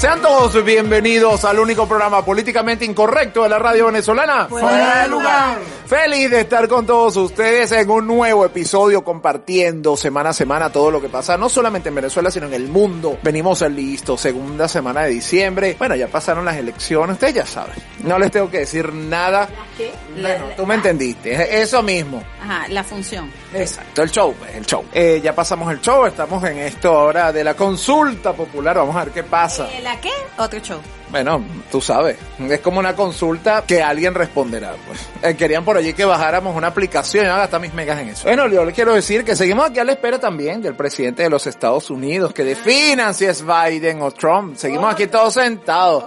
Sean todos bienvenidos al único programa políticamente incorrecto de la radio venezolana. Fuera de lugar. Feliz de estar con todos ustedes en un nuevo episodio compartiendo semana a semana todo lo que pasa, no solamente en Venezuela, sino en el mundo. Venimos al listo, segunda semana de diciembre. Bueno, ya pasaron las elecciones, ustedes ya saben. No les tengo que decir nada. qué? Bueno, tú me entendiste, eso mismo. Ajá, la función. Exacto, el show, pues, el show. Eh, ya pasamos el show, estamos en esto ahora de la consulta popular. Vamos a ver qué pasa. Eh, ¿La qué? Otro show. Bueno, tú sabes, es como una consulta que alguien responderá. Pues. Eh, querían por allí que bajáramos una aplicación y van a gastar mis megas en eso. Bueno, yo les quiero decir que seguimos aquí a la espera también del presidente de los Estados Unidos, que definan si es Biden o Trump. Seguimos aquí todos sentados.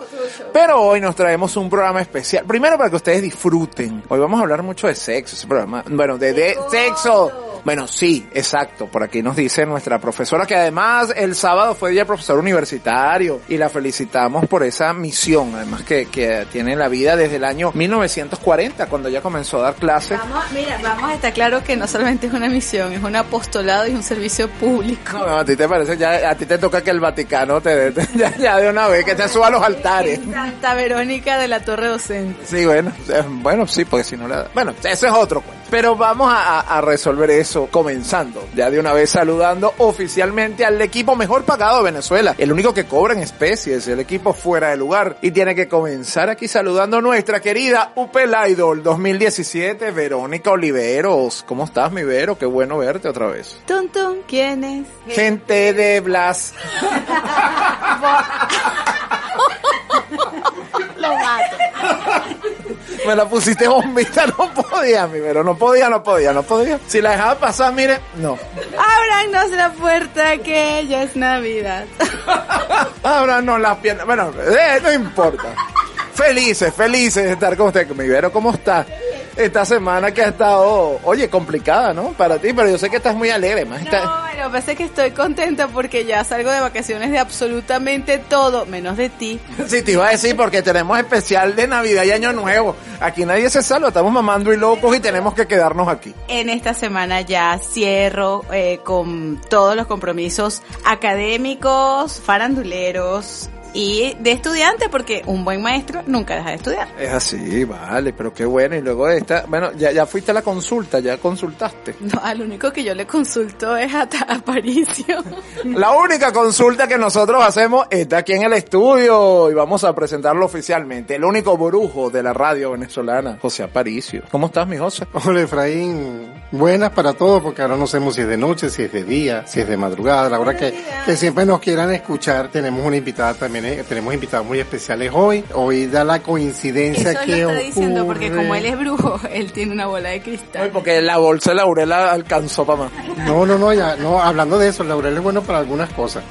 Pero hoy nos traemos un programa especial. Primero para que ustedes disfruten. Hoy vamos a hablar mucho de sexo, ese programa. Bueno, de, de sexo. Bueno, sí, exacto. Por aquí nos dice nuestra profesora que además el sábado fue día profesor universitario y la felicitamos por esa misión, además que, que tiene la vida desde el año 1940, cuando ya comenzó a dar clases. Vamos, mira, vamos a estar claro que no solamente es una misión, es un apostolado y un servicio público. No, a ti te parece, ya a ti te toca que el Vaticano te, te ya, ya, de una vez, que te suba a los altares. Santa Verónica de la Torre Docente. Sí, bueno, bueno, sí, porque si no la... Bueno, ese es otro cuento. Pero vamos a, a resolver eso comenzando, ya de una vez saludando oficialmente al equipo mejor pagado de Venezuela, el único que cobra en especies, el equipo fuera de lugar. Y tiene que comenzar aquí saludando a nuestra querida Upel Idol 2017, Verónica Oliveros. ¿Cómo estás, mi Vero? Qué bueno verte otra vez. Tum, ¿quién es? Gente de Blas. Lo mato. Me la pusiste bombita, no podía, mi Vero, no podía, no podía, no podía. Si la dejaba pasar, mire, no. Ábranos la puerta que ya es Navidad. Ábranos las piernas. Bueno, eh, no importa. Felices, felices de estar con usted. Mi Vero, ¿cómo está? Esta semana que ha estado, oye, complicada, ¿no? Para ti, pero yo sé que estás muy alegre, más. No, lo que pasa es que estoy contenta porque ya salgo de vacaciones de absolutamente todo, menos de ti. Sí, te iba a decir porque tenemos especial de Navidad y Año Nuevo. Aquí nadie se salva, estamos mamando y locos y tenemos que quedarnos aquí. En esta semana ya cierro eh, con todos los compromisos académicos, faranduleros, y de estudiante porque un buen maestro nunca deja de estudiar. Es así, vale, pero qué bueno. Y luego de esta, bueno, ya, ya fuiste a la consulta, ya consultaste. No, al único que yo le consulto es a, a Aparicio. La única consulta que nosotros hacemos está aquí en el estudio y vamos a presentarlo oficialmente. El único brujo de la radio venezolana, José Aparicio. ¿Cómo estás, mi José? Hola, Efraín. Buenas para todos, porque ahora no sabemos si es de noche, si es de día, si es de madrugada. La verdad que, que siempre nos quieran escuchar, tenemos una invitada también tenemos invitados muy especiales hoy. Hoy da la coincidencia Eso que lo está diciendo ocurre- porque como él es brujo, él tiene una bola de cristal. Ay, porque la bolsa de Laurela alcanzó para más. No, no, no, ya, no, hablando de eso, el laurel es bueno para algunas cosas.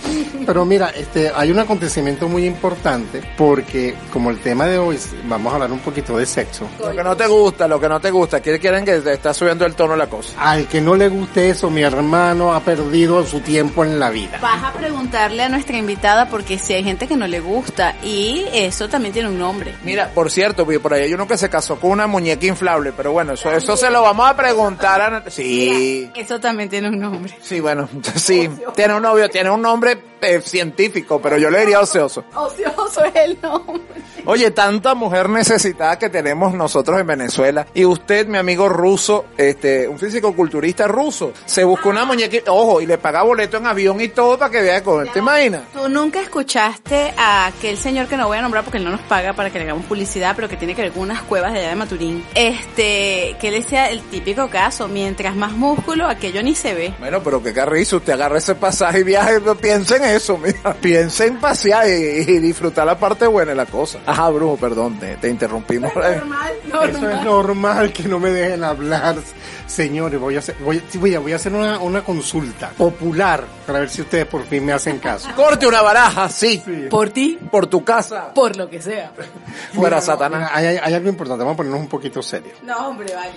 Pero mira, este, hay un acontecimiento muy importante porque como el tema de hoy, vamos a hablar un poquito de sexo. Lo que no te gusta, lo que no te gusta. ¿Quién quieren que te está subiendo el tono la cosa? Al que no le guste eso, mi hermano ha perdido su tiempo en la vida. Vas a preguntarle a nuestra invitada porque si hay gente que no le gusta y eso también tiene un nombre. Mira, por cierto, vi por ahí hay uno que se casó con una muñeca inflable, pero bueno, eso, eso se lo vamos a preguntar a... Sí, Eso también tiene un nombre. sí, bueno, sí, tiene un novio, tiene un nombre eh, científico, pero yo le diría ocioso. Ocioso es el nombre. Oye, tanta mujer necesitada que tenemos nosotros en Venezuela. Y usted, mi amigo ruso, este, un físico-culturista ruso, se buscó una muñequita, ojo, y le paga boleto en avión y todo para que vea con él. ¿Te imaginas? ¿Tú nunca escuchaste a aquel señor que no voy a nombrar porque él no nos paga para que le hagamos publicidad, pero que tiene que ver con unas cuevas de allá de Maturín? Este, que él decía el típico caso, mientras más músculo, aquello ni se ve. Bueno, pero qué carrizo, usted agarra ese pasaje y viaje, piensa en eso, mira. Piensa en pasear y, y disfrutar la parte buena de la cosa. Ajá, Brujo, perdón, te, te interrumpimos. Normal, Eso es normal que no me dejen hablar. Señores, voy a hacer, voy, a, voy a hacer una, una consulta popular para ver si ustedes por fin me hacen caso. Corte una baraja, sí. Por ti, Por tu casa. por lo que sea. Fuera Satanás. hay, hay- algo importante, vamos a ponernos un poquito serios. No, hombre, vale.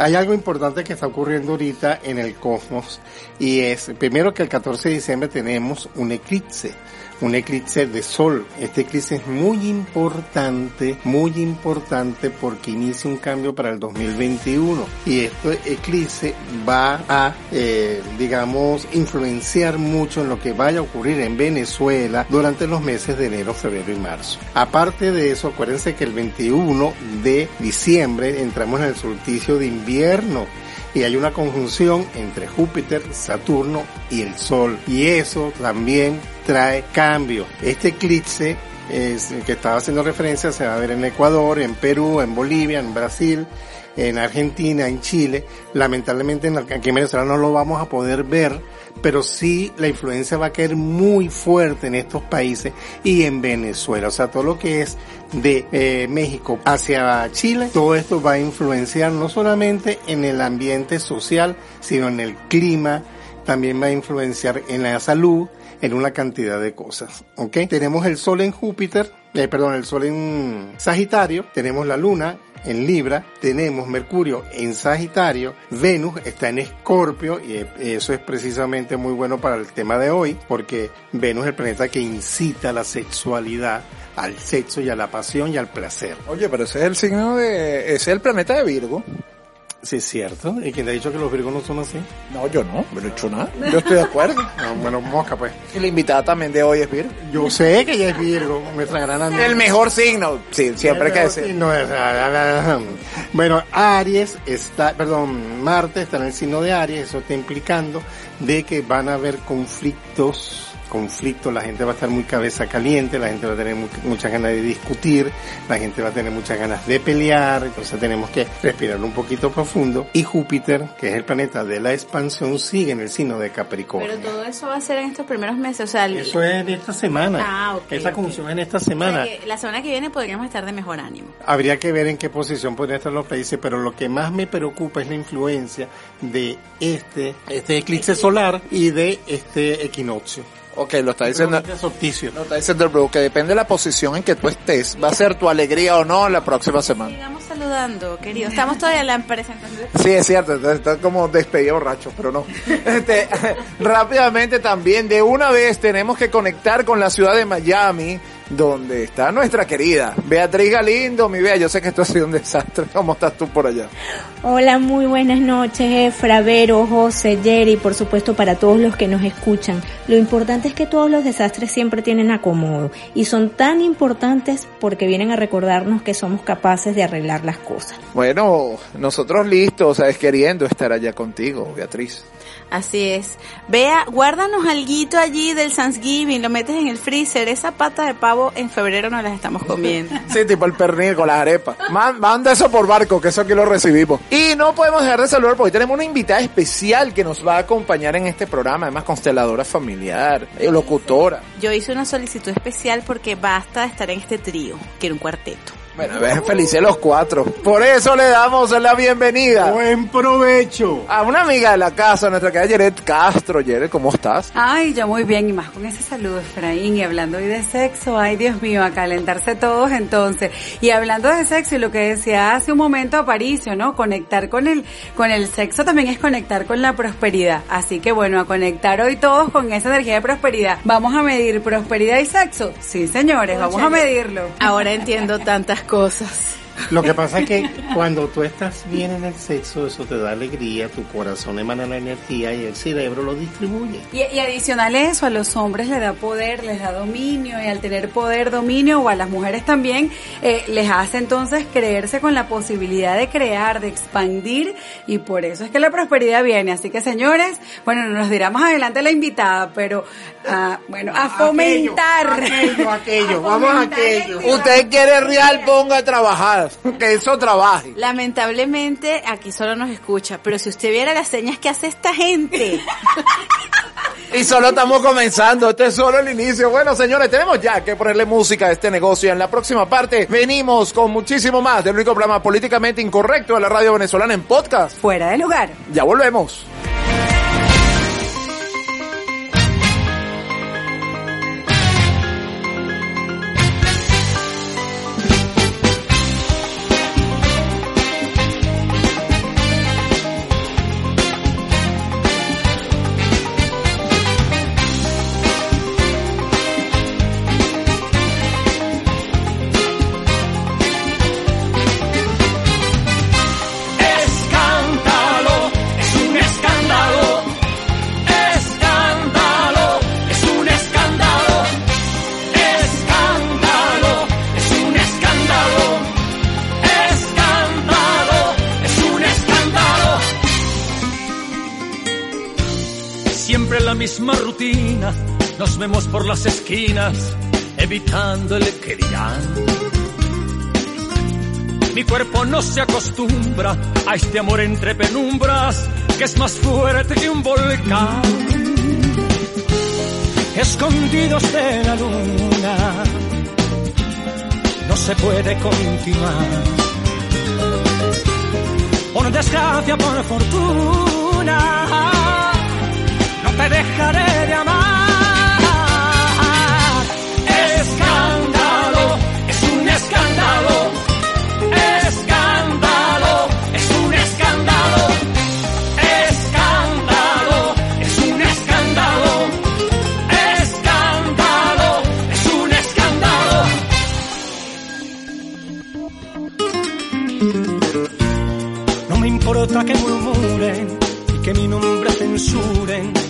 Hay algo importante que está ocurriendo ahorita en el cosmos y es, primero que el 14 de diciembre tenemos un eclipse, un eclipse de sol. Este eclipse es muy importante, muy importante porque inicia un cambio para el 2021 y este eclipse va a, eh, digamos, influenciar mucho en lo que vaya a ocurrir en Venezuela durante los meses de enero, febrero y marzo. Aparte de eso, acuérdense que el 21 de diciembre entramos en el solsticio de invierno y hay una conjunción entre Júpiter, Saturno y el Sol. Y eso también trae cambio. Este eclipse que estaba haciendo referencia se va a ver en Ecuador, en Perú, en Bolivia, en Brasil, en Argentina, en Chile. Lamentablemente en, aquí en Venezuela no lo vamos a poder ver, pero sí la influencia va a caer muy fuerte en estos países y en Venezuela. O sea, todo lo que es de eh, México hacia Chile, todo esto va a influenciar no solamente en el ambiente social, sino en el clima, también va a influenciar en la salud, en una cantidad de cosas, ¿ok? Tenemos el sol en Júpiter, eh, perdón, el sol en Sagitario, tenemos la luna en Libra, tenemos Mercurio en Sagitario, Venus está en Escorpio y eh, eso es precisamente muy bueno para el tema de hoy porque Venus es el planeta que incita a la sexualidad, al sexo y a la pasión y al placer. Oye, pero ese es el signo de, ese es el planeta de Virgo. Sí, es cierto. ¿Y quién te ha dicho que los virgos no son así? No, yo no, no he hecho nada. Yo estoy de acuerdo. No, bueno, mosca pues. Y la invitada también de hoy es Virgo. Yo sé que ella es Virgo, nuestra gran amiga. El mejor signo, sí, siempre hay que decir. Bueno, Aries está, perdón, Marte está en el signo de Aries, eso está implicando de que van a haber conflictos, conflictos, la gente va a estar muy cabeza caliente, la gente va a tener mu- muchas ganas de discutir, la gente va a tener muchas ganas de pelear, entonces tenemos que respirar un poquito profundo. Y Júpiter, que es el planeta de la expansión, sigue en el signo de Capricornio. Pero todo eso va a ser en estos primeros meses, o sea, el- Eso es en esta semana. Ah, ok, Esa conjunción es en esta o sea semana. que la semana que viene podríamos estar de mejor ánimo. Habría que ver en qué posición podrían estar los países, pero lo que más me preocupa es la influencia de este, este eclipse solar y de este equinoccio. Ok, lo está diciendo. Lo está diciendo el Brujo, que depende de la posición en que tú estés. Va a ser tu alegría o no la próxima semana. Sigamos saludando, querido. Estamos todavía en la empresa. entonces- Sí, es cierto, está como despedido borracho, pero no. Este, rápidamente también, de una vez tenemos que conectar con la ciudad de Miami, donde está nuestra querida Beatriz Galindo. Mi Bea, yo sé que esto ha sido un desastre. ¿Cómo estás tú por allá? Hola, muy buenas noches, Efra, Vero, José, Jerry, por supuesto para todos los que nos escuchan. Lo importante es que todos los desastres siempre tienen acomodo y son tan importantes porque vienen a recordarnos que somos capaces de arreglar las cosas. Bueno, nosotros listos, sabes, queriendo estar allá contigo, Beatriz. Así es. Vea, guárdanos alguito allí del Thanksgiving, lo metes en el freezer. Esa pata de pavo en febrero no las estamos comiendo. Sí, tipo el pernil con las arepas. Man- manda eso por barco, que eso aquí lo recibimos. Y no podemos dejar de saludar porque hoy tenemos una invitada especial que nos va a acompañar en este programa, además consteladora familiar, eh, locutora. Yo hice una solicitud especial porque basta de estar en este trío, quiero un cuarteto. Bueno, ven felices los cuatro. Por eso le damos la bienvenida Buen provecho. a una amiga de la casa, nuestra querida Yeret Castro. Yeret, ¿cómo estás? Ay, yo muy bien, y más con ese saludo, Efraín, y hablando hoy de sexo, ay Dios mío, a calentarse todos entonces. Y hablando de sexo, y lo que decía hace un momento Aparicio, ¿no? Conectar con el, con el sexo también es conectar con la prosperidad. Así que bueno, a conectar hoy todos con esa energía de prosperidad. ¿Vamos a medir prosperidad y sexo? Sí, señores, vamos a medirlo. Ahora entiendo tantas cosas. Lo que pasa es que cuando tú estás bien en el sexo, eso te da alegría, tu corazón emana la energía y el cerebro lo distribuye. Y, y adicional a eso, a los hombres les da poder, les da dominio, y al tener poder, dominio, o a las mujeres también, eh, les hace entonces creerse con la posibilidad de crear, de expandir, y por eso es que la prosperidad viene. Así que señores, bueno, nos dirá más adelante la invitada, pero, ah, bueno, a fomentar. Aquello, aquello, vamos a fomentar aquello. Usted quiere real, ponga a trabajar. Que eso trabaje. Lamentablemente aquí solo nos escucha, pero si usted viera las señas que hace esta gente, Y solo estamos comenzando, este es solo el inicio. Bueno, señores, tenemos ya que ponerle música a este negocio. En la próxima parte venimos con muchísimo más del único programa políticamente incorrecto de la radio venezolana en podcast. Fuera de lugar. Ya volvemos. La misma rutina, nos vemos por las esquinas, evitando el que. Mi cuerpo no se acostumbra a este amor entre penumbras, que es más fuerte que un volcán. Escondidos de la luna, no se puede continuar. Por desgracia, por fortuna, te dejaré de amar. Escándalo, es un escándalo. Escándalo, es un escándalo. Escándalo, es un escándalo. Escándalo, es un escándalo. No me importa que murmuren y que mi nombre censuren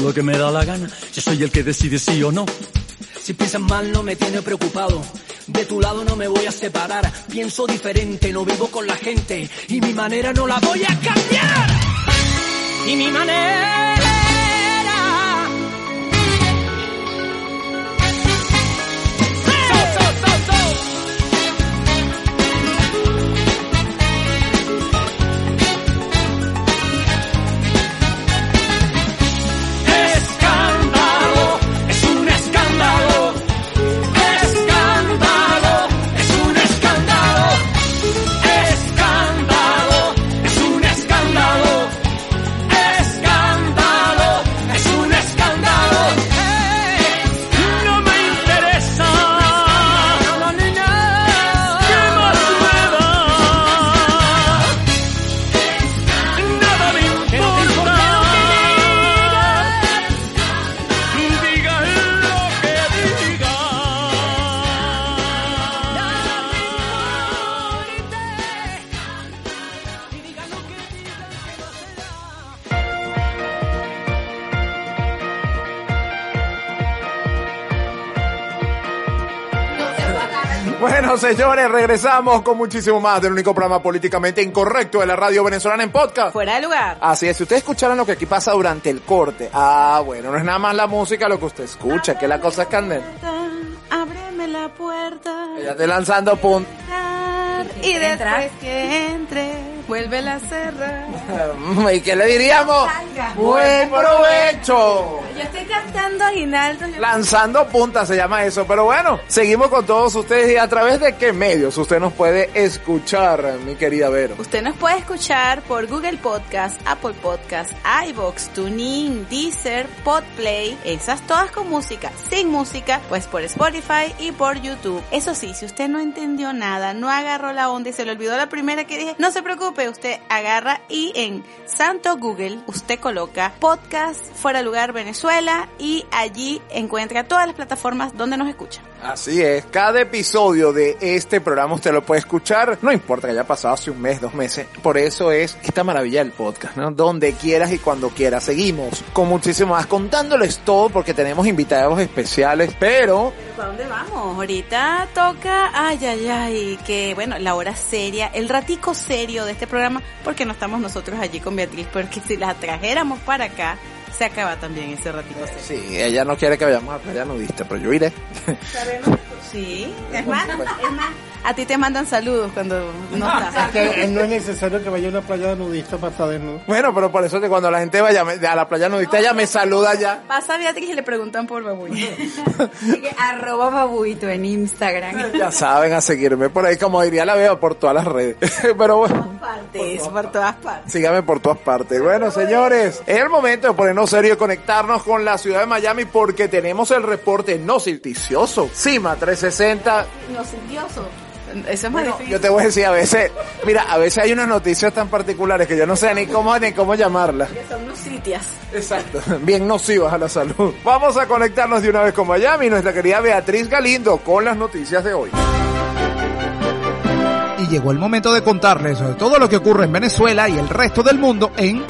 Lo que me da la gana. Yo soy el que decide sí o no. Si piensas mal, no me tiene preocupado. De tu lado no me voy a separar. Pienso diferente, no vivo con la gente. Y mi manera no la voy a cambiar. Y mi manera. Señores, regresamos con muchísimo más del único programa políticamente incorrecto de la radio venezolana en podcast. Fuera de lugar. Así es, si ustedes escucharan lo que aquí pasa durante el corte, ah, bueno, no es nada más la música lo que usted escucha, que la cosa es candela. Ábreme la puerta. Ella está lanzando entrar, Y después que entre, vuelve a cerrar. ¿Y qué le diríamos? Salga. Buen provecho. Yo estoy cantando aguinaldo. Lanzando punta se llama eso. Pero bueno, seguimos con todos ustedes y a través de qué medios usted nos puede escuchar, mi querida Vero. Usted nos puede escuchar por Google Podcast, Apple Podcast, iBox, TuneIn, Deezer, Podplay, esas todas con música, sin música, pues por Spotify y por YouTube. Eso sí, si usted no entendió nada, no agarró la onda y se le olvidó la primera que dije, no se preocupe, usted agarra y en Santo Google usted coloca Podcast Fuera Lugar Venezuela y allí encuentra todas las plataformas donde nos escucha. Así es, cada episodio de este programa usted lo puede escuchar, no importa que haya pasado hace un mes, dos meses, por eso es esta maravilla del podcast, ¿no? Donde quieras y cuando quieras. Seguimos con muchísimo más, contándoles todo porque tenemos invitados especiales, pero ¿Para dónde vamos? Ahorita toca, ay, ay, ay, que bueno, la hora seria, el ratico serio de este programa, porque no estamos nosotros allí con Beatriz, porque si la trajéramos para acá, se acaba también ese ratico serio. sí, ella no quiere que vayamos a playa nudista, pero yo iré. Sí, es más, es más, a ti te mandan saludos cuando no estás. Que, eh, no es necesario que vaya a una playa nudista para estar desnudo. Bueno, pero por eso es que cuando la gente vaya a la playa nudista, ella me saluda ya. Pasa a Beatriz y le preguntan por. Así que arroba babuito en Instagram. Ya saben a seguirme por ahí, como diría la veo por todas las redes. Pero bueno. Partes, por todas partes. Sígame por todas partes. Bueno, señores, es el momento de ponernos serio y conectarnos con la ciudad de Miami porque tenemos el reporte noticioso. Cima 360. No, sentioso. Eso es más difícil. Yo te voy a decir a veces, mira, a veces hay unas noticias tan particulares que yo no sé ni cómo ni cómo llamarlas. Que son unos sitias. Exacto, bien nocivas a la salud. Vamos a conectarnos de una vez con Miami, nuestra querida Beatriz Galindo con las noticias de hoy. Y llegó el momento de contarles sobre todo lo que ocurre en Venezuela y el resto del mundo en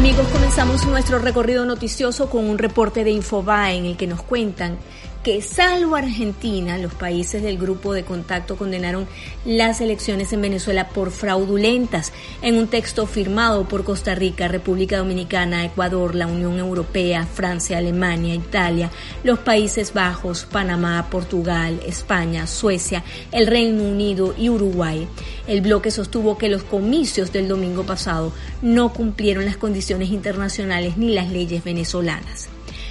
Amigos, comenzamos nuestro recorrido noticioso con un reporte de Infobae en el que nos cuentan que salvo Argentina, los países del grupo de contacto condenaron las elecciones en Venezuela por fraudulentas en un texto firmado por Costa Rica, República Dominicana, Ecuador, la Unión Europea, Francia, Alemania, Italia, los Países Bajos, Panamá, Portugal, España, Suecia, el Reino Unido y Uruguay. El bloque sostuvo que los comicios del domingo pasado no cumplieron las condiciones internacionales ni las leyes venezolanas.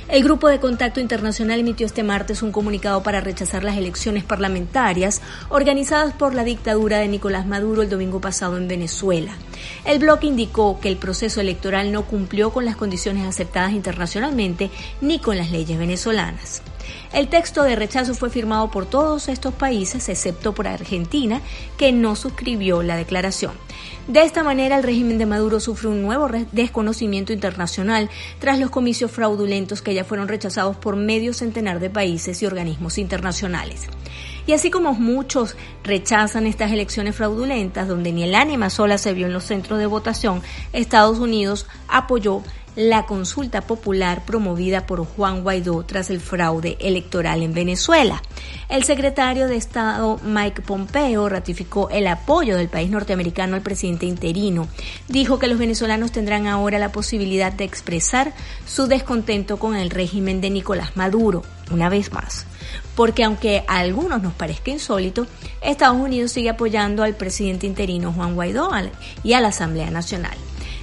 El Grupo de Contacto Internacional emitió este martes un comunicado para rechazar las elecciones parlamentarias organizadas por la dictadura de Nicolás Maduro el domingo pasado en Venezuela. El bloque indicó que el proceso electoral no cumplió con las condiciones aceptadas internacionalmente ni con las leyes venezolanas. El texto de rechazo fue firmado por todos estos países, excepto por Argentina, que no suscribió la declaración. De esta manera, el régimen de Maduro sufre un nuevo desconocimiento internacional tras los comicios fraudulentos que ya fueron rechazados por medio centenar de países y organismos internacionales. Y así como muchos rechazan estas elecciones fraudulentas, donde ni el ánima sola se vio en los centros de votación, Estados Unidos apoyó la consulta popular promovida por Juan Guaidó tras el fraude electoral en Venezuela. El secretario de Estado Mike Pompeo ratificó el apoyo del país norteamericano al presidente interino. Dijo que los venezolanos tendrán ahora la posibilidad de expresar su descontento con el régimen de Nicolás Maduro, una vez más. Porque aunque a algunos nos parezca insólito, Estados Unidos sigue apoyando al presidente interino Juan Guaidó y a la Asamblea Nacional.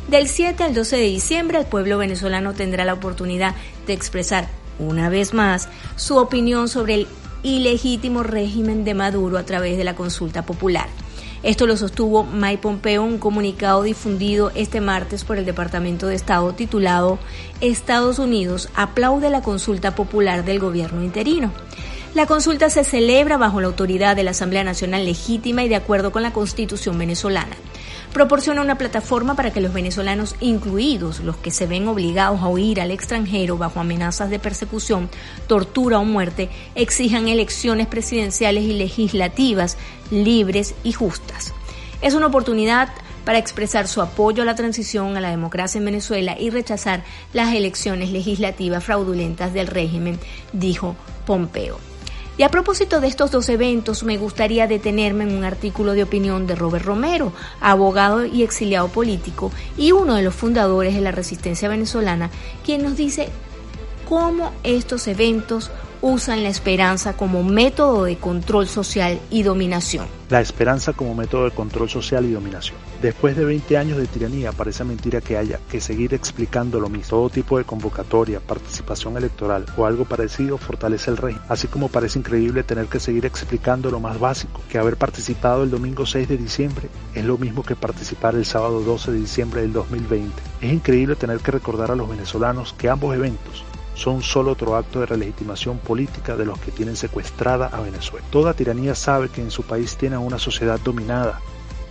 Del 7 al 12 de diciembre, el pueblo venezolano tendrá la oportunidad de expresar una vez más su opinión sobre el ilegítimo régimen de Maduro a través de la consulta popular. Esto lo sostuvo Mike Pompeo en un comunicado difundido este martes por el Departamento de Estado titulado Estados Unidos aplaude la consulta popular del gobierno interino. La consulta se celebra bajo la autoridad de la Asamblea Nacional legítima y de acuerdo con la Constitución venezolana. Proporciona una plataforma para que los venezolanos, incluidos los que se ven obligados a huir al extranjero bajo amenazas de persecución, tortura o muerte, exijan elecciones presidenciales y legislativas libres y justas. Es una oportunidad para expresar su apoyo a la transición a la democracia en Venezuela y rechazar las elecciones legislativas fraudulentas del régimen, dijo Pompeo. Y a propósito de estos dos eventos, me gustaría detenerme en un artículo de opinión de Robert Romero, abogado y exiliado político y uno de los fundadores de la resistencia venezolana, quien nos dice cómo estos eventos usan la esperanza como método de control social y dominación. La esperanza como método de control social y dominación. Después de 20 años de tiranía, parece mentira que haya que seguir explicando lo mismo. Todo tipo de convocatoria, participación electoral o algo parecido fortalece el régimen, así como parece increíble tener que seguir explicando lo más básico, que haber participado el domingo 6 de diciembre es lo mismo que participar el sábado 12 de diciembre del 2020. Es increíble tener que recordar a los venezolanos que ambos eventos son solo otro acto de relegitimación política de los que tienen secuestrada a Venezuela. Toda tiranía sabe que en su país tiene una sociedad dominada,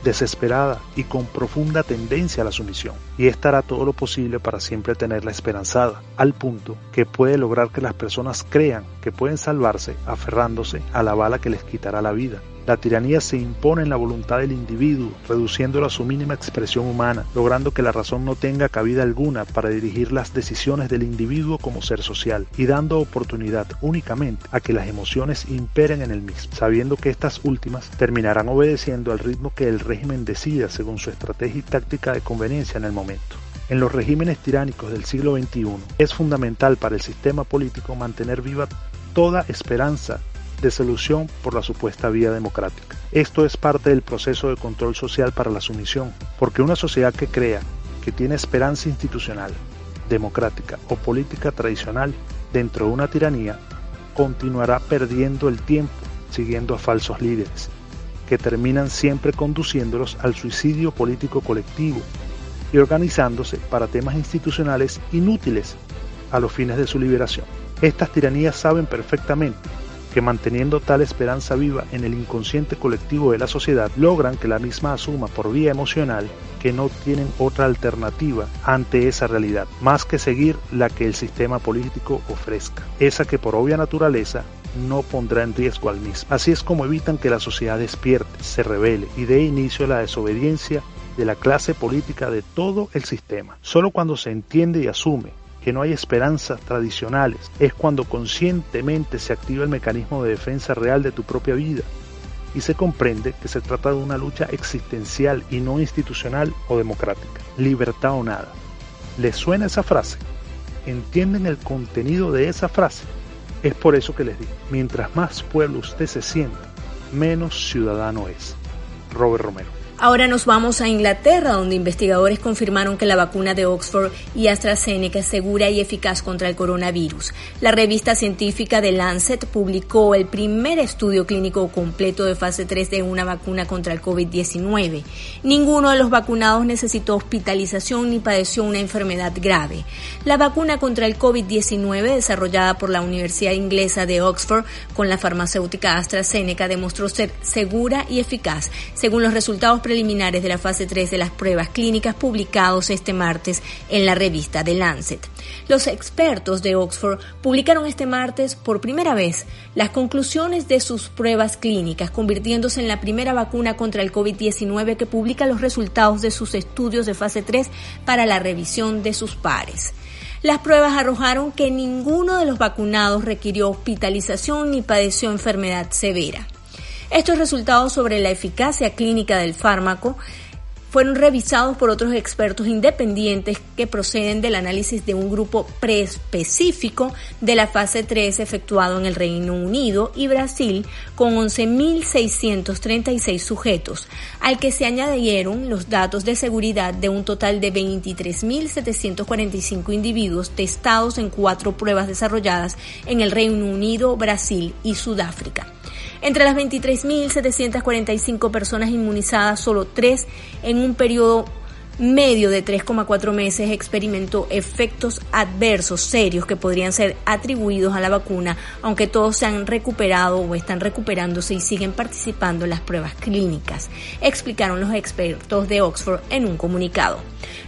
desesperada y con profunda tendencia a la sumisión, y esta hará todo lo posible para siempre tenerla esperanzada, al punto que puede lograr que las personas crean que pueden salvarse aferrándose a la bala que les quitará la vida. La tiranía se impone en la voluntad del individuo, reduciéndolo a su mínima expresión humana, logrando que la razón no tenga cabida alguna para dirigir las decisiones del individuo como ser social, y dando oportunidad únicamente a que las emociones imperen en el mismo, sabiendo que estas últimas terminarán obedeciendo al ritmo que el régimen decida según su estrategia y táctica de conveniencia en el momento. En los regímenes tiránicos del siglo XXI es fundamental para el sistema político mantener viva toda esperanza de solución por la supuesta vía democrática. Esto es parte del proceso de control social para la sumisión, porque una sociedad que crea que tiene esperanza institucional, democrática o política tradicional dentro de una tiranía, continuará perdiendo el tiempo siguiendo a falsos líderes, que terminan siempre conduciéndolos al suicidio político colectivo y organizándose para temas institucionales inútiles a los fines de su liberación. Estas tiranías saben perfectamente que manteniendo tal esperanza viva en el inconsciente colectivo de la sociedad, logran que la misma asuma por vía emocional que no tienen otra alternativa ante esa realidad, más que seguir la que el sistema político ofrezca, esa que por obvia naturaleza no pondrá en riesgo al mismo. Así es como evitan que la sociedad despierte, se revele y dé inicio a la desobediencia de la clase política de todo el sistema. Solo cuando se entiende y asume que no hay esperanzas tradicionales, es cuando conscientemente se activa el mecanismo de defensa real de tu propia vida y se comprende que se trata de una lucha existencial y no institucional o democrática. Libertad o nada. ¿Les suena esa frase? ¿Entienden el contenido de esa frase? Es por eso que les digo, mientras más pueblo usted se sienta, menos ciudadano es. Robert Romero. Ahora nos vamos a Inglaterra, donde investigadores confirmaron que la vacuna de Oxford y AstraZeneca es segura y eficaz contra el coronavirus. La revista científica The Lancet publicó el primer estudio clínico completo de fase 3 de una vacuna contra el COVID-19. Ninguno de los vacunados necesitó hospitalización ni padeció una enfermedad grave. La vacuna contra el COVID-19 desarrollada por la Universidad Inglesa de Oxford con la farmacéutica AstraZeneca demostró ser segura y eficaz, según los resultados preliminares de la fase 3 de las pruebas clínicas publicados este martes en la revista The Lancet. Los expertos de Oxford publicaron este martes por primera vez las conclusiones de sus pruebas clínicas, convirtiéndose en la primera vacuna contra el COVID-19 que publica los resultados de sus estudios de fase 3 para la revisión de sus pares. Las pruebas arrojaron que ninguno de los vacunados requirió hospitalización ni padeció enfermedad severa. Estos resultados sobre la eficacia clínica del fármaco fueron revisados por otros expertos independientes que proceden del análisis de un grupo preespecífico de la fase 3 efectuado en el Reino Unido y Brasil con 11.636 sujetos, al que se añadieron los datos de seguridad de un total de 23.745 individuos testados en cuatro pruebas desarrolladas en el Reino Unido, Brasil y Sudáfrica. Entre las 23.745 personas inmunizadas, solo tres en un periodo medio de 3,4 meses experimentó efectos adversos serios que podrían ser atribuidos a la vacuna, aunque todos se han recuperado o están recuperándose y siguen participando en las pruebas clínicas, explicaron los expertos de Oxford en un comunicado.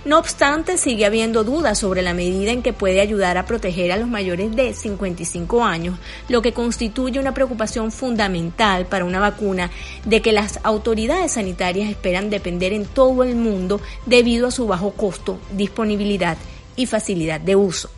No obstante, sigue habiendo dudas sobre la medida en que puede ayudar a proteger a los mayores de 55 años, lo que constituye una preocupación fundamental para una vacuna de que las autoridades sanitarias esperan depender en todo el mundo debido a su bajo costo, disponibilidad y facilidad de uso.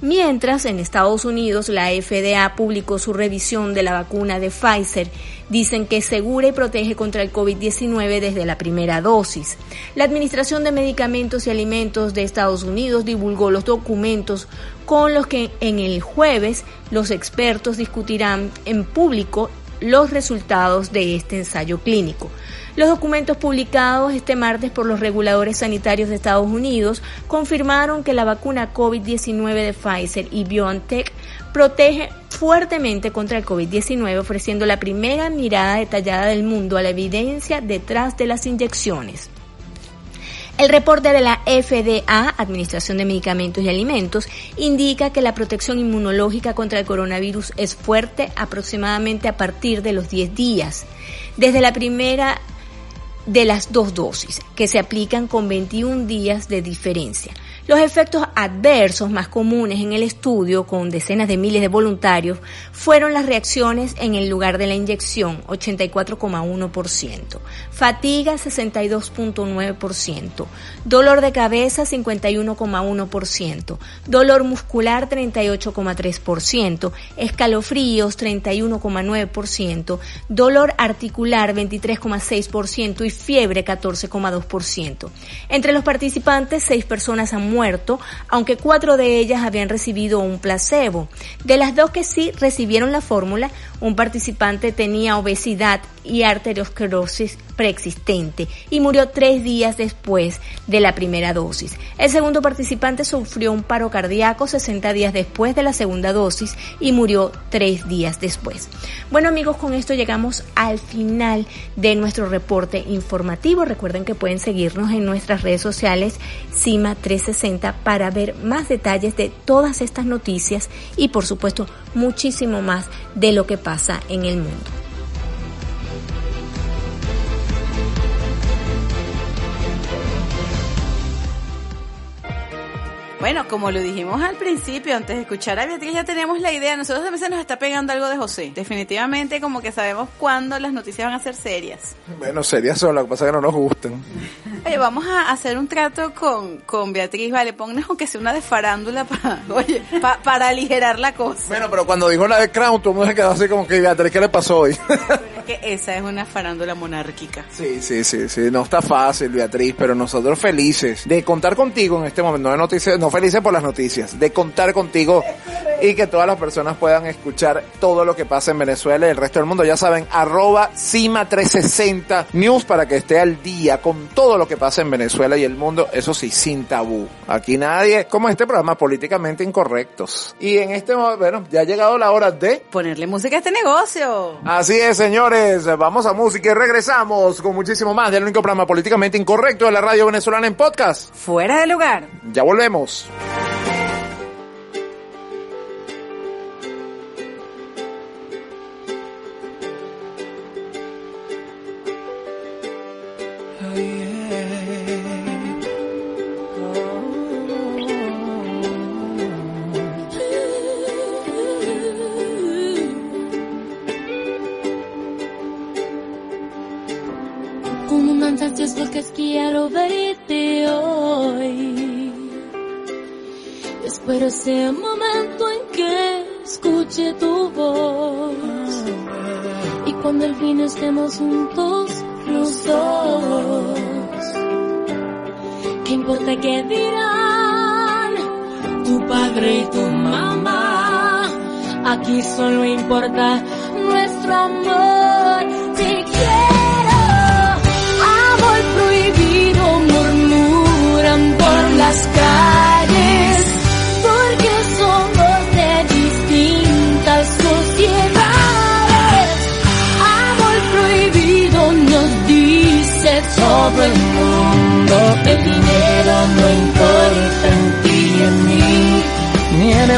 Mientras en Estados Unidos la FDA publicó su revisión de la vacuna de Pfizer, dicen que es segura y protege contra el COVID-19 desde la primera dosis. La Administración de Medicamentos y Alimentos de Estados Unidos divulgó los documentos con los que en el jueves los expertos discutirán en público los resultados de este ensayo clínico. Los documentos publicados este martes por los reguladores sanitarios de Estados Unidos confirmaron que la vacuna COVID-19 de Pfizer y BioNTech protege fuertemente contra el COVID-19, ofreciendo la primera mirada detallada del mundo a la evidencia detrás de las inyecciones. El reporte de la FDA, Administración de Medicamentos y Alimentos, indica que la protección inmunológica contra el coronavirus es fuerte aproximadamente a partir de los 10 días. Desde la primera de las dos dosis, que se aplican con 21 días de diferencia. Los efectos adversos más comunes en el estudio, con decenas de miles de voluntarios, fueron las reacciones en el lugar de la inyección, 84,1%, fatiga, 62,9%, dolor de cabeza, 51,1%, dolor muscular, 38,3%, escalofríos, 31,9%, dolor articular, 23,6% y fiebre, 14,2%. Entre los participantes, seis personas han muerto muerto, aunque cuatro de ellas habían recibido un placebo. De las dos que sí recibieron la fórmula, un participante tenía obesidad y arteriosclerosis preexistente y murió tres días después de la primera dosis. El segundo participante sufrió un paro cardíaco 60 días después de la segunda dosis y murió tres días después. Bueno amigos, con esto llegamos al final de nuestro reporte informativo. Recuerden que pueden seguirnos en nuestras redes sociales CIMA 360 para ver más detalles de todas estas noticias y por supuesto muchísimo más de lo que pasa en el mundo. Bueno, como lo dijimos al principio, antes de escuchar a Beatriz, ya tenemos la idea. Nosotros a veces nos está pegando algo de José. Definitivamente, como que sabemos cuándo las noticias van a ser serias. Bueno, serias son, lo que pasa es que no nos gustan. Oye, vamos a hacer un trato con, con Beatriz, vale, ponnos aunque sea una de farándula para, oye, pa- para aligerar la cosa. Bueno, pero cuando dijo la de Crown, todo el mundo se quedó así como que, Beatriz, ¿qué le pasó hoy? Es que esa es una farándula monárquica. Sí, sí, sí, sí, no está fácil, Beatriz, pero nosotros felices de contar contigo en este momento, no de noticias, no felices por las noticias, de contar contigo y que todas las personas puedan escuchar todo lo que pasa en Venezuela y el resto del mundo. Ya saben, arroba Cima360 News para que esté al día con todo lo que pasa en Venezuela y el mundo, eso sí, sin tabú. Aquí nadie, como este programa, políticamente incorrectos. Y en este momento, bueno, ya ha llegado la hora de Ponerle música a este negocio. Así es, señores. Vamos a música y regresamos con muchísimo más del único programa políticamente incorrecto de la radio venezolana en podcast. Fuera de lugar. Ya volvemos. Dios.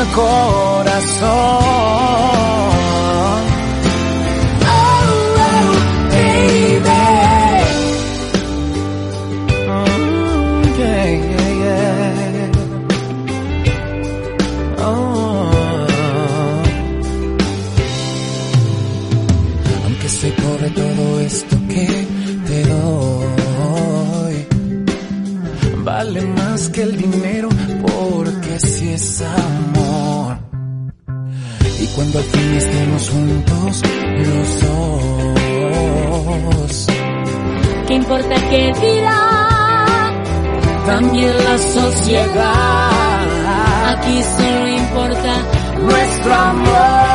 El corazón. Cuando al estemos juntos los dos. ¿Qué importa qué dirá? también la sociedad. Aquí solo importa Nuestro amor,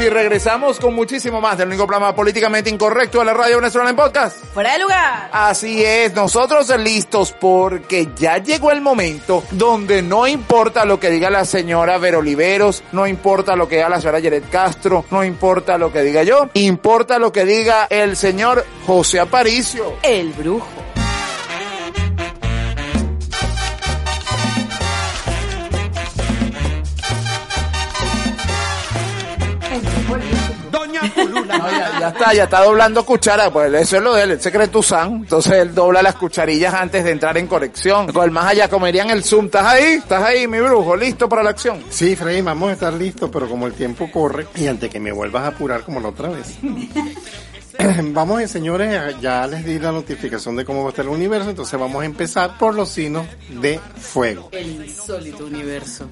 Y regresamos con muchísimo más del único programa políticamente incorrecto de la radio venezolana en podcast. Fuera de lugar. Así es, nosotros listos porque ya llegó el momento donde no importa lo que diga la señora Vero Oliveros, no importa lo que diga la señora Yeret Castro, no importa lo que diga yo, importa lo que diga el señor José Aparicio. El brujo. Ya, está, ya está doblando cuchara, pues eso es lo de él, el secreto San, entonces él dobla las cucharillas antes de entrar en corrección. Con el más allá comerían el zoom, ¿estás ahí? ¿Estás ahí, mi brujo? ¿Listo para la acción? Sí, Freddy, vamos a estar listos, pero como el tiempo corre y antes que me vuelvas a apurar como la otra vez. Vamos, eh, señores, ya les di la notificación de cómo va a estar el universo, entonces vamos a empezar por los signos de fuego. El insólito universo.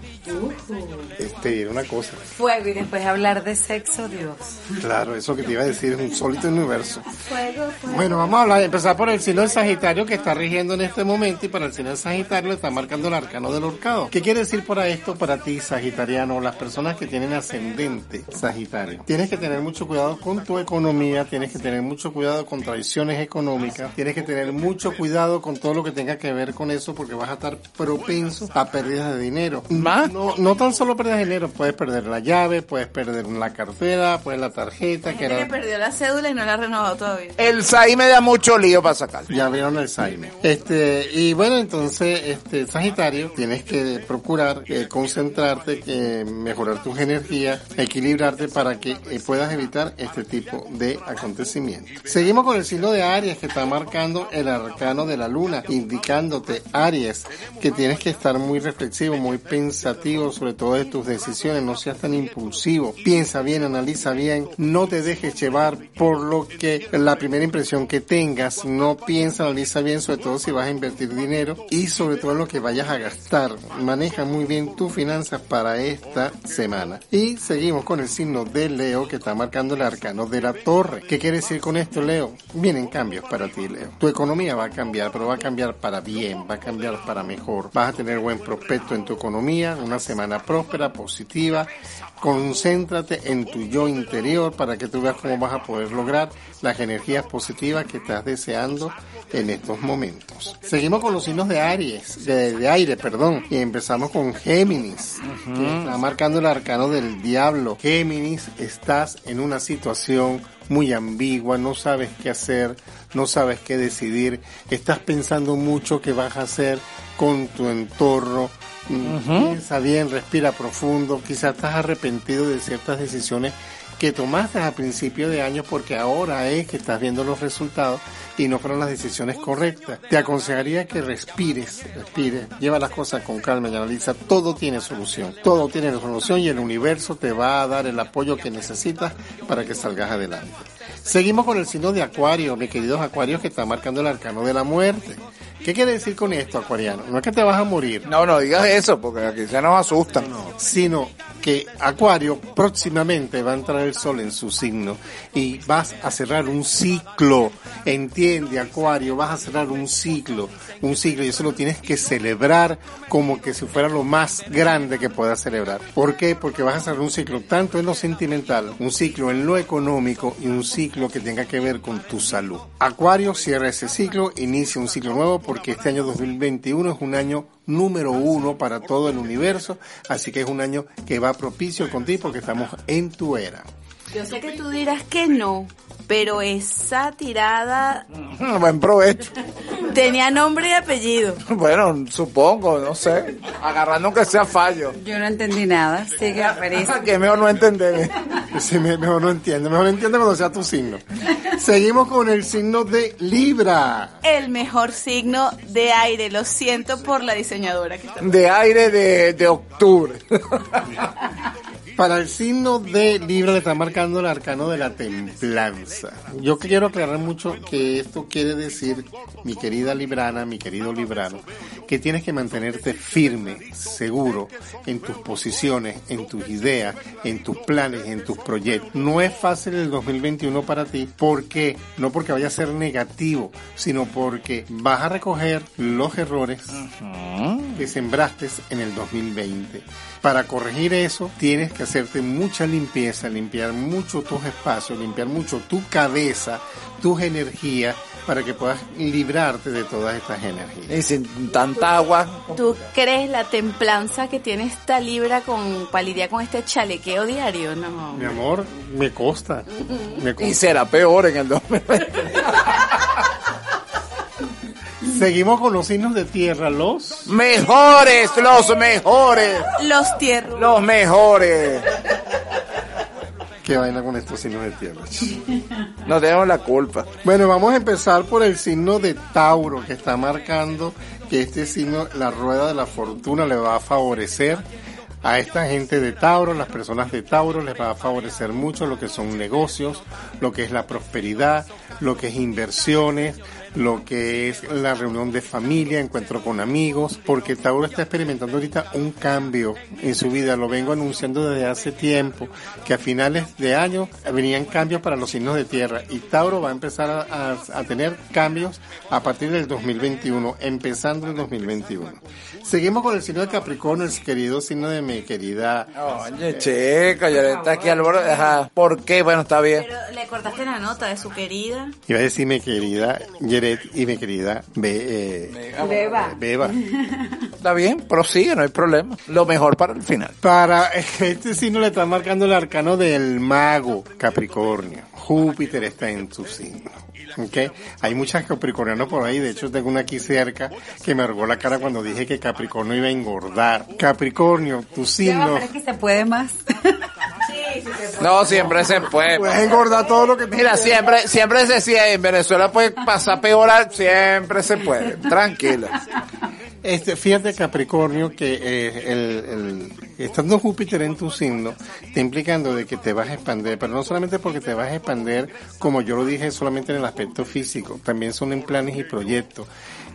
Este, era una cosa. Fuego y después hablar de sexo, Dios. Claro, eso que te iba a decir es un sólido universo. Fuego, fuego. Bueno, vamos a hablar, empezar por el signo de Sagitario que está rigiendo en este momento y para el signo de Sagitario le está marcando el arcano del horcado. ¿Qué quiere decir para esto para ti, Sagitariano? Las personas que tienen ascendente Sagitario. Tienes que tener mucho cuidado con tu economía, tienes que tener mucho cuidado con traiciones económicas, tienes que tener mucho cuidado con todo lo que tenga que ver con eso porque vas a estar propenso a pérdidas de dinero. ¿Más? No, no tan solo pérdidas de dinero, puedes perder la llave, puedes perder la cartera, puedes la tarjeta, que Gente era... que perdió la cédula y no la ha renovado todavía. El SAI me da mucho lío para sacar. Ya abrieron el Saime. Este, y bueno, entonces, este, Sagitario, tienes que procurar eh, concentrarte, mejorar tus energías, equilibrarte para que eh, puedas evitar este tipo de acontecimientos. Seguimos con el signo de Aries que está marcando el arcano de la luna, indicándote, Aries, que tienes que estar muy reflexivo, muy pensativo sobre todo de tus decisiones, no seas tan impulsivo. Piensa bien, analiza bien, no te dejes llevar por lo que la primera impresión que tengas, no piensa, analiza bien, sobre todo si vas a invertir dinero y sobre todo lo que vayas a gastar. Maneja muy bien tus finanzas para esta semana. Y seguimos con el signo de Leo que está marcando el arcano de la torre. ¿Qué quiere decir con esto, Leo? Vienen cambios para ti, Leo. Tu economía va a cambiar, pero va a cambiar para bien, va a cambiar para mejor. Vas a tener buen prospecto en tu economía, una semana próspera, positiva. Concéntrate en tu yo interior para que tú veas cómo vas a poder lograr las energías positivas que estás deseando en estos momentos. Seguimos con los signos de Aries, de, de aire, perdón, y empezamos con Géminis, que está marcando el arcano del diablo. Géminis, estás en una situación muy ambigua, no sabes qué hacer, no sabes qué decidir, estás pensando mucho qué vas a hacer con tu entorno. Mm, Piensa bien, respira profundo, quizás estás arrepentido de ciertas decisiones que tomaste a principio de año porque ahora es que estás viendo los resultados y no fueron las decisiones correctas. Te aconsejaría que respires, respires, lleva las cosas con calma y analiza. Todo tiene solución, todo tiene solución y el universo te va a dar el apoyo que necesitas para que salgas adelante. Seguimos con el signo de Acuario, mis queridos Acuarios, que está marcando el arcano de la muerte. ¿Qué quiere decir con esto, Acuariano? No es que te vas a morir. No, no digas eso, porque aquí se nos asustan. Sino que Acuario próximamente va a entrar el sol en su signo y vas a cerrar un ciclo. Entiende, Acuario, vas a cerrar un ciclo, un ciclo y eso lo tienes que celebrar como que si fuera lo más grande que puedas celebrar. ¿Por qué? Porque vas a cerrar un ciclo tanto en lo sentimental, un ciclo en lo económico y un ciclo que tenga que ver con tu salud. Acuario cierra ese ciclo, inicia un ciclo nuevo porque este año 2021 es un año número uno para todo el universo, así que es un año que va propicio contigo porque estamos en tu era. Yo sé que tú dirás que no, pero esa tirada Buen provecho. tenía nombre y apellido. Bueno, supongo, no sé. Agarrando que sea fallo. Yo no entendí nada, sigue feliz. que mejor no entender. Sí, me- mejor no entiende, mejor entiende cuando sea tu signo. Seguimos con el signo de Libra. El mejor signo de aire, lo siento por la diseñadora que está. De aire de, de octubre. Para el signo de Libra le está marcando el arcano de la templanza. Yo quiero aclarar mucho que esto quiere decir, mi querida Librana, mi querido Librano, que tienes que mantenerte firme, seguro en tus posiciones, en tus ideas, en tus planes, en tus proyectos. No es fácil el 2021 para ti, porque no porque vaya a ser negativo, sino porque vas a recoger los errores que sembraste en el 2020. Para corregir eso, tienes que hacerte mucha limpieza, limpiar mucho tus espacios, limpiar mucho tu cabeza, tus energías, para que puedas librarte de todas estas energías. Y sin tanta agua. ¿Tú crees la templanza que tiene esta libra con para lidiar con este chalequeo diario? No. Mi amor, me costa. Me Y costa. será peor en el 2020. Seguimos con los signos de tierra, los Mejores, los mejores. Los tierros. Los mejores. ¿Qué vaina con estos signos de tierra? No tenemos la culpa. Bueno, vamos a empezar por el signo de Tauro, que está marcando que este signo, la rueda de la fortuna, le va a favorecer a esta gente de Tauro, las personas de Tauro, les va a favorecer mucho lo que son negocios, lo que es la prosperidad, lo que es inversiones, lo que es la reunión de familia, encuentro con amigos, porque Tauro está experimentando ahorita un cambio en su vida, lo vengo anunciando desde hace tiempo, que a finales de año venían cambios para los signos de tierra y Tauro va a empezar a, a- a tener cambios a partir del 2021, empezando el 2021. Seguimos con el signo de Capricornio, el querido signo de mi querida... Oye, chica, ya está aquí al borde. Ajá. ¿Por qué? Bueno, está bien. Pero le cortaste la nota de su querida. Iba a decir mi querida Yeret y mi querida Be- eh, Beba. Beba. Está bien, prosigue, no hay problema. Lo mejor para el final. Para este signo le está marcando el arcano del mago Capricornio. Júpiter está en tu signo. ¿ok? Hay muchas capricornianos por ahí, de hecho tengo una aquí cerca que me arrugó la cara cuando dije que Capricornio iba a engordar. Capricornio, tu signo, pero es que se puede más. No, siempre se puede. puedes engordar todo lo que te Mira, siempre, siempre se decía, en Venezuela puede pasar peor, al- siempre se puede. Tranquila. Este, fíjate Capricornio que eh, el, el- estando Júpiter en tu signo está implicando de que te vas a expandir, pero no solamente porque te vas a expandir, como yo lo dije, solamente en el aspecto físico, también son en planes y proyectos.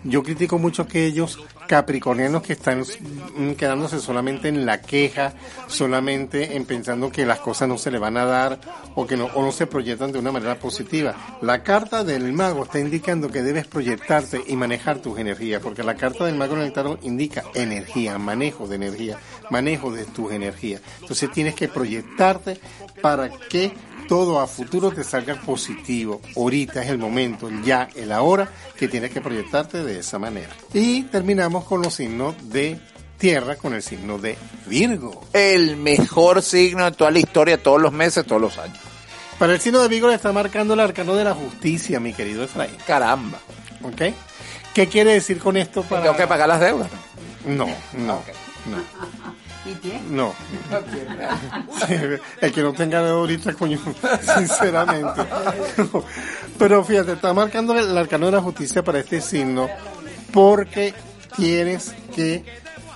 Yo critico mucho aquellos capricornianos que están mm, quedándose solamente en la queja, solamente en pensando que las cosas no se le van a dar o que no, no se proyectan de una manera positiva. La carta del mago está indicando que debes proyectarte y manejar tus energías, porque la carta del mago en el tarot indica energía, manejo de energía, manejo de tus energías. Entonces tienes que proyectarte para que todo a futuro te salga positivo. Ahorita es el momento, el ya, el ahora, que tienes que proyectarte de esa manera. Y terminamos con los signos de tierra, con el signo de Virgo. El mejor signo de toda la historia, todos los meses, todos los años. Para el signo de Virgo le está marcando el arcano de la justicia, mi querido Efraín. Caramba. ¿Ok? ¿Qué quiere decir con esto para...? Tengo que pagar las deudas. No, no, no. No. Sí, el que no tenga dedo ahorita, coño, sinceramente. Pero fíjate, está marcando el arcano de la justicia para este signo porque tienes que,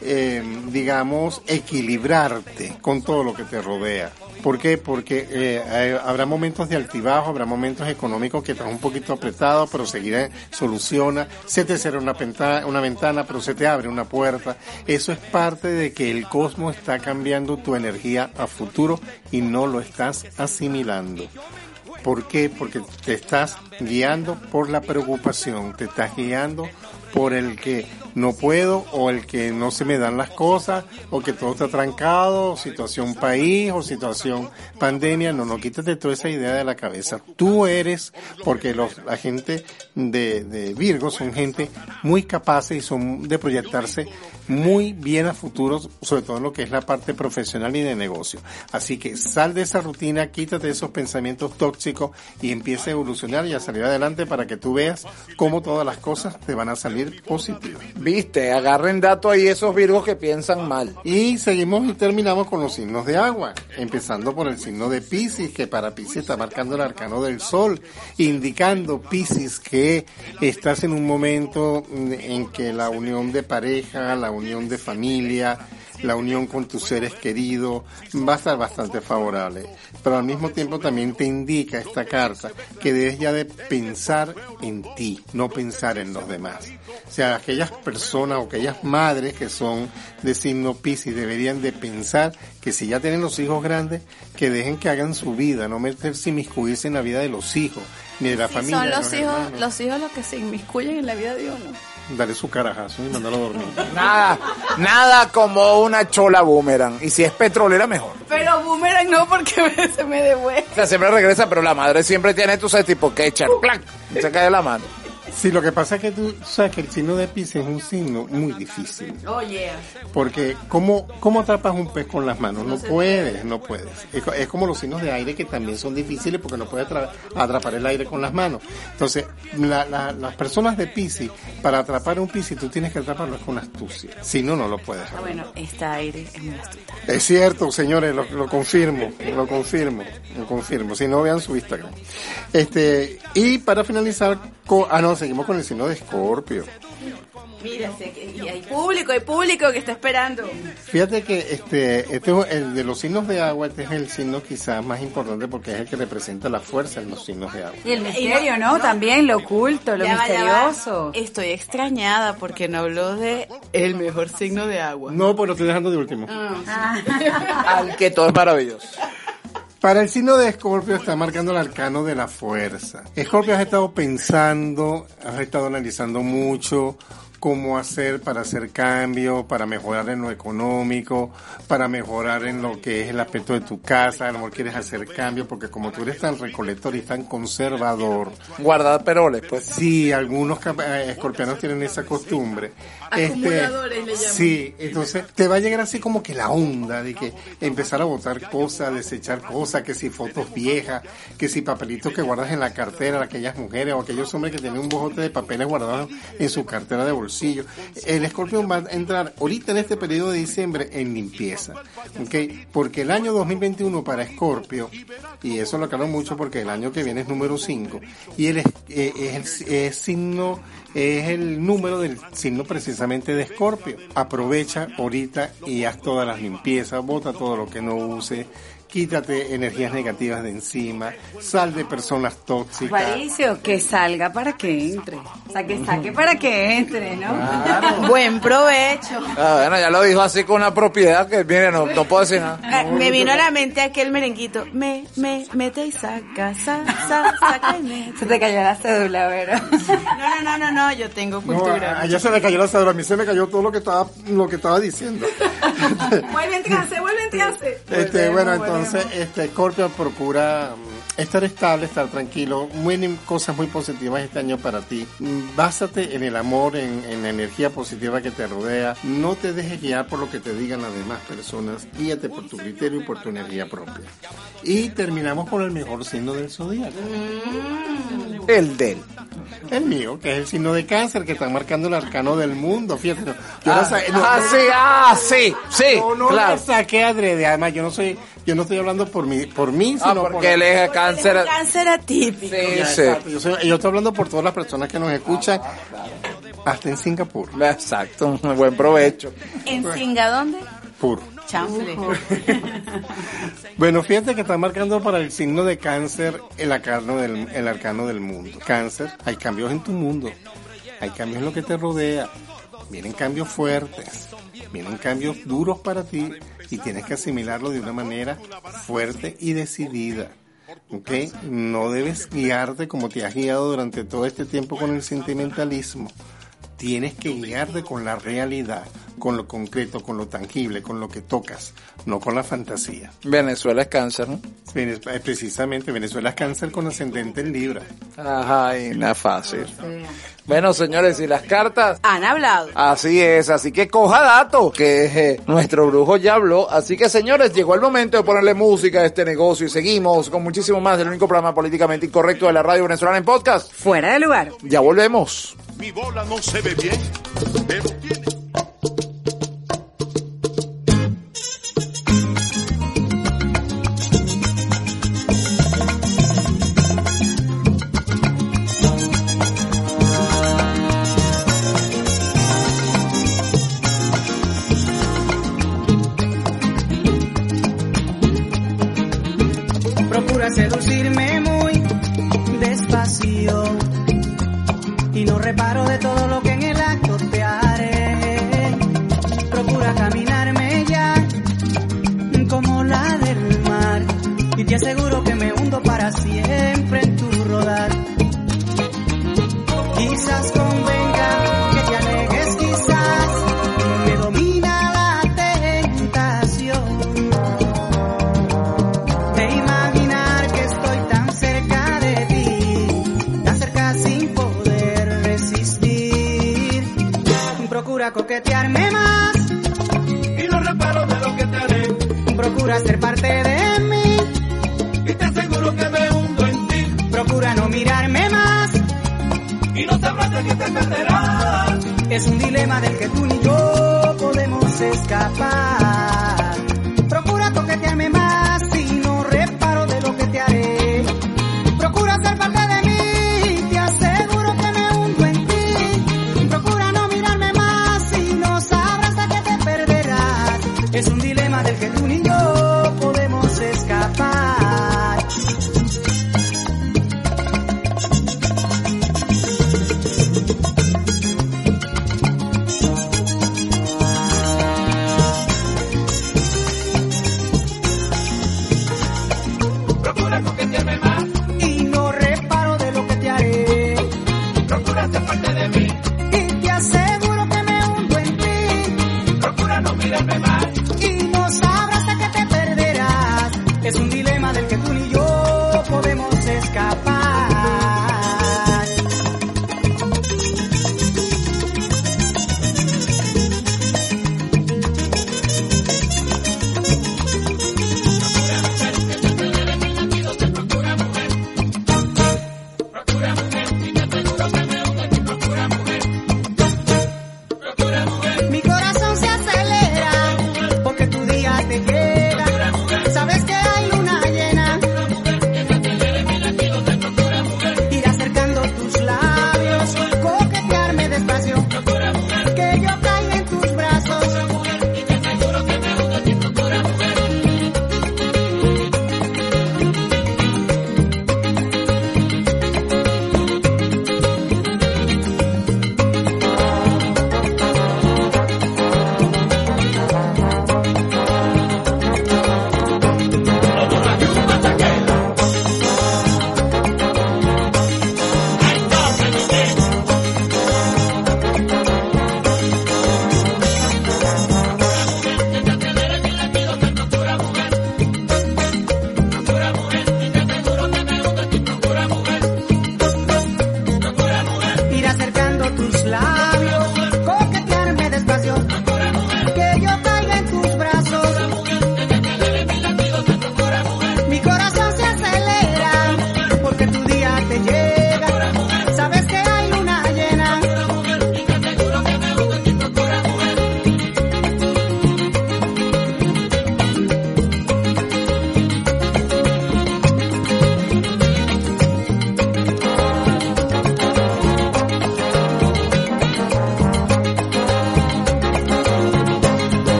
eh, digamos, equilibrarte con todo lo que te rodea. ¿Por qué? Porque eh, habrá momentos de altibajo, habrá momentos económicos que están un poquito apretados, pero seguirá, soluciona, se te cierra una, penta- una ventana, pero se te abre una puerta. Eso es parte de que el cosmos está cambiando tu energía a futuro y no lo estás asimilando. ¿Por qué? Porque te estás guiando por la preocupación, te estás guiando por el que no puedo o el que no se me dan las cosas o que todo está trancado, o situación país o situación pandemia. No, no, quítate toda esa idea de la cabeza. Tú eres, porque los, la gente de, de Virgo son gente muy capaces y son de proyectarse muy bien a futuro, sobre todo en lo que es la parte profesional y de negocio. Así que sal de esa rutina, quítate esos pensamientos tóxicos y empieza a evolucionar y a salir adelante para que tú veas cómo todas las cosas te van a salir positivas. Viste, agarren dato ahí esos virgos que piensan mal. Y seguimos y terminamos con los signos de agua, empezando por el signo de Pisces, que para Pisces está marcando el arcano del sol, indicando Pisces que estás en un momento en que la unión de pareja, la unión de familia, la unión con tus seres queridos va a estar bastante favorable. Pero al mismo tiempo también te indica esta carta que debes ya de pensar en ti, no pensar en los demás. O sea, aquellas personas o aquellas madres que son de signo Piscis deberían de pensar que si ya tienen los hijos grandes, que dejen que hagan su vida, no meterse y miscuirse en la vida de los hijos, ni de la familia. Son los hijos, hermanos. los hijos los que se inmiscuyen en la vida de uno. Dale su carajazo y mándalo a dormir. Nada, nada como una chola boomerang. Y si es petrolera, mejor. Pero boomerang no, porque se me devuelve. O sea, siempre regresa, pero la madre siempre tiene, tú sabes, tipo ketchup. ¡Clac! Y se cae la mano. Sí, lo que pasa es que tú sabes que el signo de Pisces es un signo muy difícil. Oh, yeah. Porque, ¿cómo, ¿cómo atrapas un pez con las manos? No puedes, no puedes. Es, co- es como los signos de aire que también son difíciles porque no puedes atra- atrapar el aire con las manos. Entonces, la- la- las personas de Pisces, para atrapar un Pisces, tú tienes que atraparlo con astucia. Si no, no lo puedes. Ah, bueno, esta aire es muy astuta. Es cierto, señores, lo, lo confirmo, lo confirmo, lo confirmo. Si no, vean su Instagram. Este, y para finalizar, co- ah, no, seguimos con el signo de Escorpio. Mira, y hay público, hay público que está esperando. Fíjate que este, este es el de los signos de agua, este es el signo quizás más importante porque es el que representa la fuerza en los signos de agua. Y el misterio, ¿no? También lo oculto, lo Ya va, ya va. misterioso. Estoy extrañada porque no habló de el mejor signo de agua. No, pues lo estoy dejando de último. Al que todo es maravilloso. Para el signo de Escorpio está marcando el arcano de la fuerza. Escorpio has estado pensando, has estado analizando mucho cómo hacer para hacer cambio, para mejorar en lo económico, para mejorar en lo que es el aspecto de tu casa, a lo mejor quieres hacer cambio porque como tú eres tan recolector y tan conservador, Guardar peroles, pues. Sí, algunos eh, escorpianos tienen esa costumbre. Este, Acumuladores le llaman. sí, entonces te va a llegar así como que la onda de que empezar a botar cosas, desechar cosas, que si fotos viejas, que si papelitos que guardas en la cartera, aquellas mujeres o aquellos hombres que tienen un bojote de papeles guardados en su cartera de bolsillo. El escorpión va a entrar ahorita en este periodo de diciembre en limpieza, ¿ok? Porque el año 2021 para Escorpio, y eso lo aclaro mucho porque el año que viene es número 5, y él es, eh, es, el- signo, es el número del signo precisamente de Escorpio. Aprovecha ahorita y haz todas las limpiezas, bota todo lo que no use, quítate energías negativas de encima, sal de personas tóxicas. Paricio, que salga para que entre. O sea, que saque para que entre, ¿no? Buen provecho. Ah, bueno, ya lo dijo así con una propiedad que, mire, no, no puedo decir nada. Ah, me vino a la mente aquel merenguito. Me, me, mete y saca, sa, sa, saca y mete. Se te cayó la cédula, ¿verdad? No, no, no, no, no, yo tengo No, cultura. a ella se le cayó la cédula, a mí se me cayó todo lo que estaba, lo que estaba diciendo. Vuelve a entrarse, vuelve a entrarse. Este, bueno, entonces, este, Scorpio procura mm, estar estable, estar tranquilo, muy, cosas muy positivas este año para ti. Mm, Básate en el amor, en, en la energía positiva que te rodea. No te dejes guiar por lo que te digan las demás personas. Guíate por tu criterio y por tu energía propia. Y terminamos con el mejor signo del zodiaco. El del. El mío, que es el signo de cáncer, que está marcando el arcano del mundo, fíjate. Yo Ah, sa- no- ah, no- sí, ah, sí, sí, No, no claro. saqué adrede, además yo no soy, yo no estoy hablando por mí, por mí, Ah, sino porque por... él es cáncer. Cáncer atípico. Sí, Ya, sí. Yo, soy- yo estoy hablando por todas las personas que nos escuchan, hasta en Singapur, Exacto, buen provecho. ¿En Singa dónde? puro. Chanfle. Bueno, fíjate que está marcando para el signo de cáncer el arcano del, el arcano del mundo. Cáncer, hay cambios en tu mundo, hay cambios en lo que te rodea, vienen cambios fuertes, vienen cambios duros para ti y tienes que asimilarlo de una manera fuerte y decidida. ¿Ok? No debes guiarte como te has guiado durante todo este tiempo con el sentimentalismo. Tienes que guiarte con la realidad, con lo concreto, con lo tangible, con lo que tocas, no con la fantasía. Venezuela es cáncer, ¿no? Vene- eh, Precisamente, Venezuela es cáncer con ascendente en Libra. Ajá, y nada fácil. Bueno, señores, y las cartas. Han hablado. Así es, así que coja dato, que eh, nuestro brujo ya habló. Así que, señores, llegó el momento de ponerle música a este negocio y seguimos con muchísimo más del único programa políticamente incorrecto de la radio venezolana en podcast. Fuera de lugar. Ya volvemos. Mi bola no se ve bien, pero tiene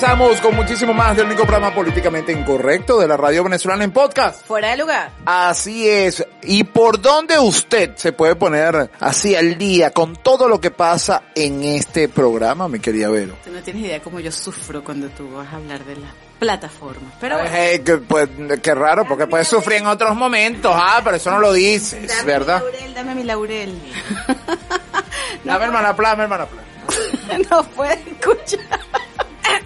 regresamos con muchísimo más del único programa políticamente incorrecto de la radio venezolana en podcast. Fuera de lugar. Así es. ¿Y por dónde usted se puede poner así al día con todo lo que pasa en este programa, mi querida Vero? Tú no tienes idea cómo yo sufro cuando tú vas a hablar de las plataformas. Pero bueno. Eh, que, pues, qué raro, porque puedes sufrir en otros momentos, ah, pero eso no lo dices, Dame ¿verdad? mi laurel, dame mi laurel. Dame hermana Pla, dame hermana Pla. Nos puede escuchar.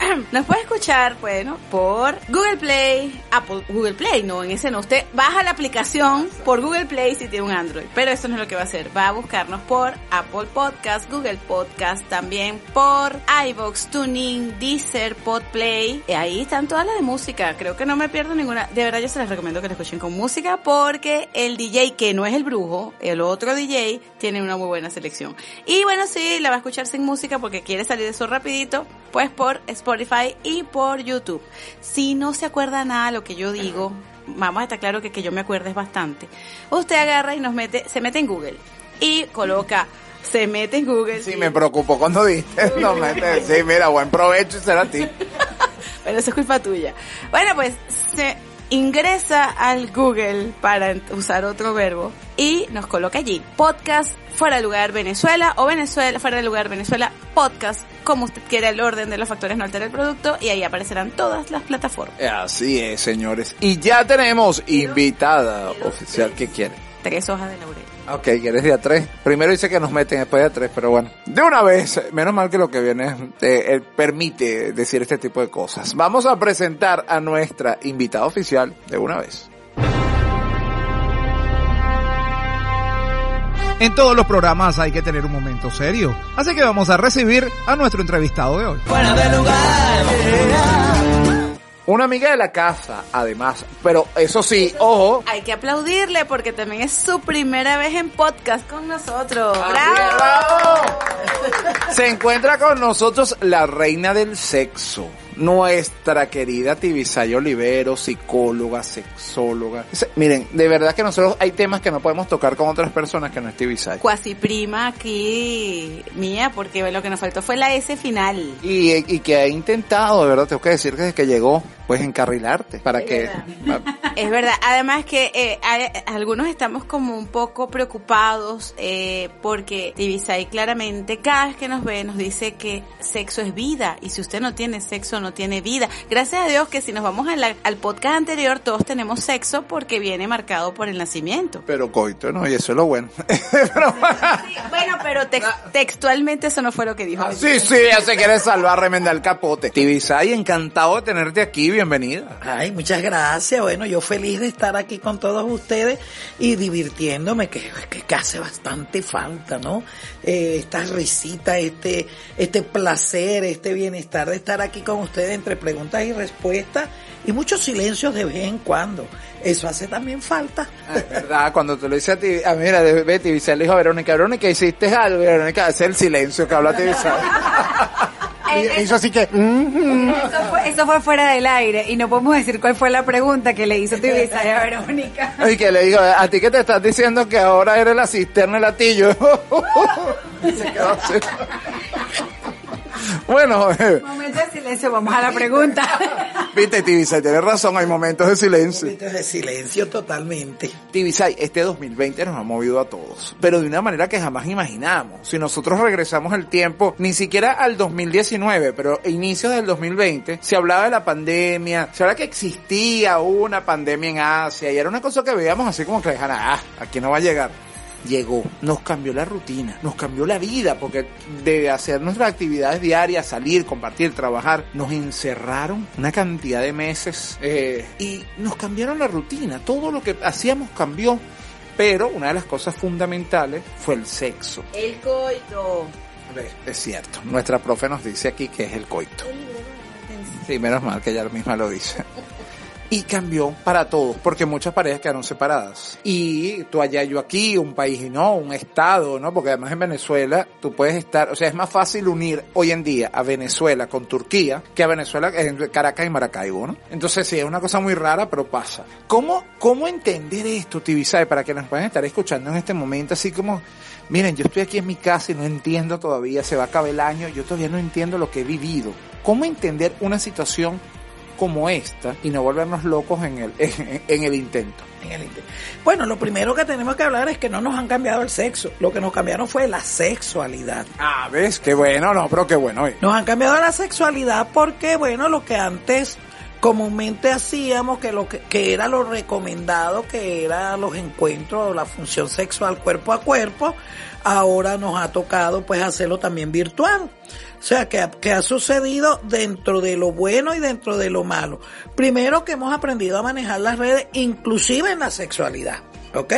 Nos puede escuchar, bueno, por Google Play, Apple, Google Play, no, en ese no. Usted baja la aplicación por Google Play si tiene un Android, pero eso no es lo que va a hacer. Va a buscarnos por Apple Podcast, Google Podcast, también por iVoox, Tuning, Deezer, Podplay. Y ahí están todas las de música. Creo que no me pierdo ninguna. De verdad, yo se les recomiendo que la escuchen con música porque el DJ, que no es el brujo, el otro DJ, tiene una muy buena selección. Y bueno, sí, la va a escuchar sin música porque quiere salir de eso rapidito, pues por Spotify y por YouTube. Si no se acuerda nada de lo que yo digo, vamos a estar claro que que yo me acuerde es bastante. Usted agarra y nos mete, se mete en Google y coloca, se mete en Google. Sí, me preocupó cuando dijiste, no sí, mira, buen provecho y será a ti. Pero eso es culpa tuya. Bueno, pues se ingresa al Google para usar otro verbo y nos coloca allí podcast fuera de lugar Venezuela o Venezuela fuera de lugar Venezuela podcast como usted quiera el orden de los factores no altera el producto y ahí aparecerán todas las plataformas. Así es, señores. Y ya tenemos invitada oficial que quiere. Tres hojas de laurel. Ok, quieres de a tres. Primero dice que nos meten después de a tres, pero bueno. De una vez, menos mal que lo que viene eh, eh, permite decir este tipo de cosas. Vamos a presentar a nuestra invitada oficial de una vez. En todos los programas hay que tener un momento serio. Así que vamos a recibir a nuestro entrevistado de hoy. Fuera de lugar. Una amiga de la casa, además. Pero eso sí, ojo. Hay que aplaudirle porque también es su primera vez en podcast con nosotros. ¡Bravo! Se encuentra con nosotros la reina del sexo. Nuestra querida Tibisay Olivero, psicóloga, sexóloga. Miren, de verdad que nosotros hay temas que no podemos tocar con otras personas que no es Tibisay. Cuasi prima aquí mía porque lo que nos faltó fue la S final. Y, y que ha intentado, de verdad, tengo que decir que desde que llegó, pues encarrilarte para que... Es verdad, además que eh, hay- algunos estamos como un poco preocupados eh, porque Tibisay claramente cada vez que nos ve nos dice que sexo es vida y si usted no tiene sexo no tiene vida. Gracias a Dios que si nos vamos a la- al podcast anterior todos tenemos sexo porque viene marcado por el nacimiento. Pero coito, ¿no? Y eso es lo bueno. Bueno, pero tex- textualmente eso no fue lo que dijo. Ah, Sí, sí, ya se quiere salvar, remendar el capote. Tibisay, encantado de tenerte aquí, bienvenida. Ay, muchas gracias. Bueno, yo feliz de estar aquí con todos ustedes y divirtiéndome, que, que, que hace bastante falta, ¿no? Eh, estas risitas, este, este placer, este bienestar de estar aquí con ustedes entre preguntas y respuestas y muchos silencios de vez en cuando. Eso hace también falta. Ah, es verdad, cuando te lo dice a ti, a mí, mira, de- ve, Tibisay le dijo a Verónica, Verónica, hiciste algo, Verónica, hace el silencio que habla Tibisay. Y hizo así que... Eso fue, eso fue fuera del aire y no podemos decir cuál fue la pregunta que le hizo Tibisay a Verónica. Y que le digo, a ti que te estás diciendo que ahora eres la cisterna el latillo. Se quedó así. Bueno, Momento de silencio, vamos a la pregunta. viste, Tibisay, tienes razón, hay momentos de silencio. Momentos de silencio totalmente. Tibisay, este 2020 nos ha movido a todos, pero de una manera que jamás imaginamos. Si nosotros regresamos el tiempo, ni siquiera al 2019, pero a inicios del 2020, se hablaba de la pandemia, se hablaba que existía una pandemia en Asia y era una cosa que veíamos así como que ah, aquí no va a llegar. Llegó, nos cambió la rutina, nos cambió la vida, porque de hacer nuestras actividades diarias, salir, compartir, trabajar, nos encerraron una cantidad de meses eh, y nos cambiaron la rutina. Todo lo que hacíamos cambió, pero una de las cosas fundamentales fue el sexo. El coito. Es cierto, nuestra profe nos dice aquí que es el coito. Sí, menos mal que ella misma lo dice. y cambió para todos, porque muchas parejas quedaron separadas. Y tú allá, yo aquí, un país y no, un estado, ¿no? Porque además en Venezuela tú puedes estar, o sea, es más fácil unir hoy en día a Venezuela con Turquía que a Venezuela en Caracas y Maracaibo, ¿no? Entonces sí, es una cosa muy rara, pero pasa. ¿Cómo, cómo entender esto, Tibisay, para que nos puedan estar escuchando en este momento, así como, miren, yo estoy aquí en mi casa y no entiendo todavía, se va a acabar el año, yo todavía no entiendo lo que he vivido. ¿Cómo entender una situación como esta y no volvernos locos en el, en, en el intento? En el intento. Bueno, lo primero que tenemos que hablar es que no nos han cambiado el sexo. Lo que nos cambiaron fue la sexualidad. Ah, ¿ves? Qué bueno, no, pero qué bueno. eh. Nos han cambiado la sexualidad porque, bueno, lo que antes comúnmente hacíamos, que lo que, que era lo recomendado, que era los encuentros, la función sexual cuerpo a cuerpo, ahora nos ha tocado pues hacerlo también virtual. O sea, que, que ha sucedido dentro de lo bueno y dentro de lo malo. Primero que hemos aprendido a manejar las redes, inclusive en la sexualidad. ¿Ok?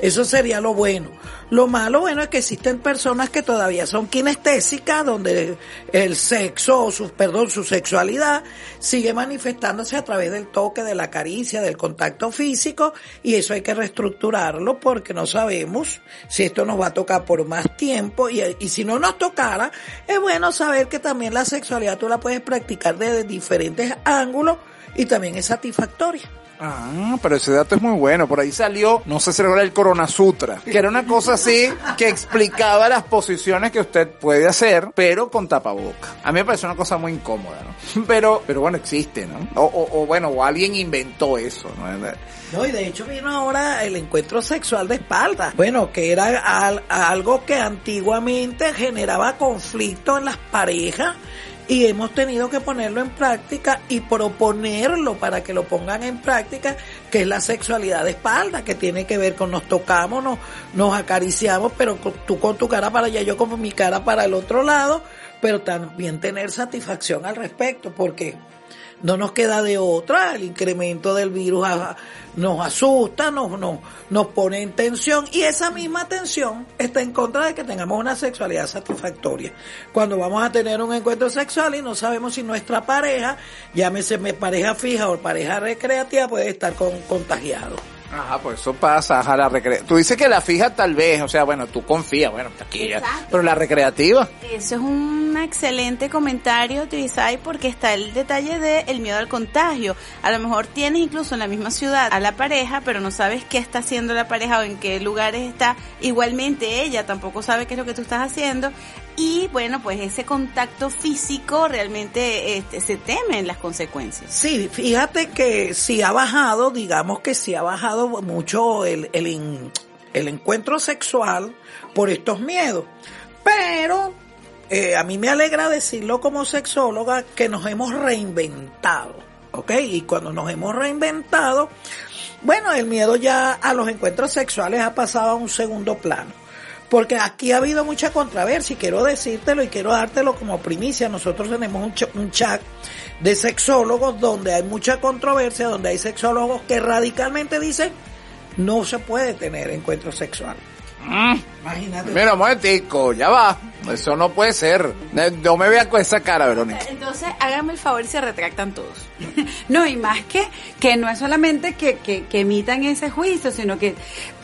Eso sería lo bueno. Lo malo, bueno, es que existen personas que todavía son kinestésicas, donde el sexo, o su, perdón, su sexualidad sigue manifestándose a través del toque, de la caricia, del contacto físico, y eso hay que reestructurarlo porque no sabemos si esto nos va a tocar por más tiempo, y, y si no nos tocara, es bueno saber que también la sexualidad tú la puedes practicar desde diferentes ángulos y también es satisfactoria. Ah, pero ese dato es muy bueno. Por ahí salió, no sé si era el Corona Sutra, que era una cosa así que explicaba las posiciones que usted puede hacer, pero con tapaboca. A mí me parece una cosa muy incómoda, ¿no? Pero, pero bueno, existe, ¿no? O, o, o bueno, o alguien inventó eso, ¿no? No, y de hecho vino ahora el encuentro sexual de espalda. Bueno, que era al- algo que antiguamente generaba conflicto en las parejas y hemos tenido que ponerlo en práctica y proponerlo para que lo pongan en práctica, que es la sexualidad de espalda, que tiene que ver con nos tocamos, nos, nos acariciamos, pero tú con tu cara para allá, yo con mi cara para el otro lado, pero también tener satisfacción al respecto, porque no nos queda de otra, el incremento del virus nos asusta, nos, nos, nos pone en tensión y esa misma tensión está en contra de que tengamos una sexualidad satisfactoria. Cuando vamos a tener un encuentro sexual y no sabemos si nuestra pareja, llámese pareja fija o pareja recreativa, puede estar con, contagiado. Ajá, pues eso pasa, ajá, la recre... Tú dices que la fija tal vez, o sea, bueno, tú confías, bueno, aquí ya. Pero la recreativa. Eso es un excelente comentario, Tibisay, porque está el detalle de el miedo al contagio. A lo mejor tienes incluso en la misma ciudad a la pareja, pero no sabes qué está haciendo la pareja o en qué lugares está. Igualmente ella tampoco sabe qué es lo que tú estás haciendo. Y bueno, pues ese contacto físico realmente este, se temen las consecuencias. Sí, fíjate que sí ha bajado, digamos que sí ha bajado mucho el, el, el encuentro sexual por estos miedos. Pero eh, a mí me alegra decirlo como sexóloga que nos hemos reinventado, ¿ok? Y cuando nos hemos reinventado, bueno, el miedo ya a los encuentros sexuales ha pasado a un segundo plano. Porque aquí ha habido mucha controversia y quiero decírtelo y quiero dártelo como primicia. Nosotros tenemos un, ch- un chat de sexólogos donde hay mucha controversia, donde hay sexólogos que radicalmente dicen no se puede tener encuentro sexual. Imagínate. Mira, un momentico, ya va. Eso no puede ser. No me veas con esa cara, Verónica. Entonces, háganme el favor y se retractan todos. No, y más que, que no es solamente que, que, que emitan ese juicio, sino que,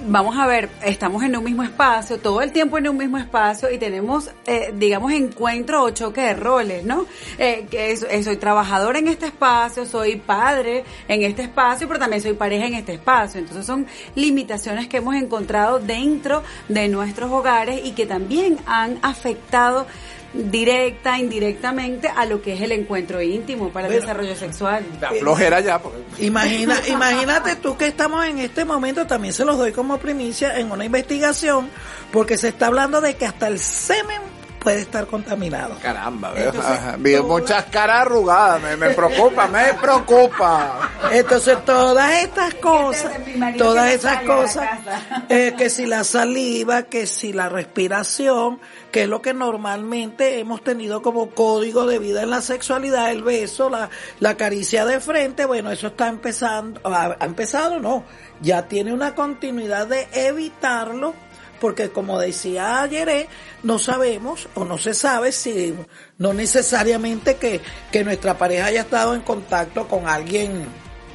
vamos a ver, estamos en un mismo espacio, todo el tiempo en un mismo espacio y tenemos, eh, digamos, encuentro o choque de roles, ¿no? Eh, que es- eh, soy trabajador en este espacio, soy padre en este espacio, pero también soy pareja en este espacio. Entonces son limitaciones que hemos encontrado dentro de nuestros hogares y que también han afectado directa, indirectamente a lo que es el encuentro íntimo para el Bueno, desarrollo sexual. La flojera ya. porque- Imagina, imagínate tú que estamos en este momento, también se los doy como primicia en una investigación, porque se está hablando de que hasta el semen puede estar contaminado. Caramba, veo, Entonces, muchas caras arrugadas. Me, me preocupa, me preocupa. Entonces todas estas cosas, marido todas esas cosas, eh, que si la saliva, que si la respiración, que es lo que normalmente hemos tenido como código de vida en la sexualidad, el beso, la, la caricia de frente, bueno, eso está empezando, ha, ha empezado, no, ya tiene una continuidad de evitarlo porque como decía ayer, no sabemos o no se sabe si no necesariamente que, que nuestra pareja haya estado en contacto con alguien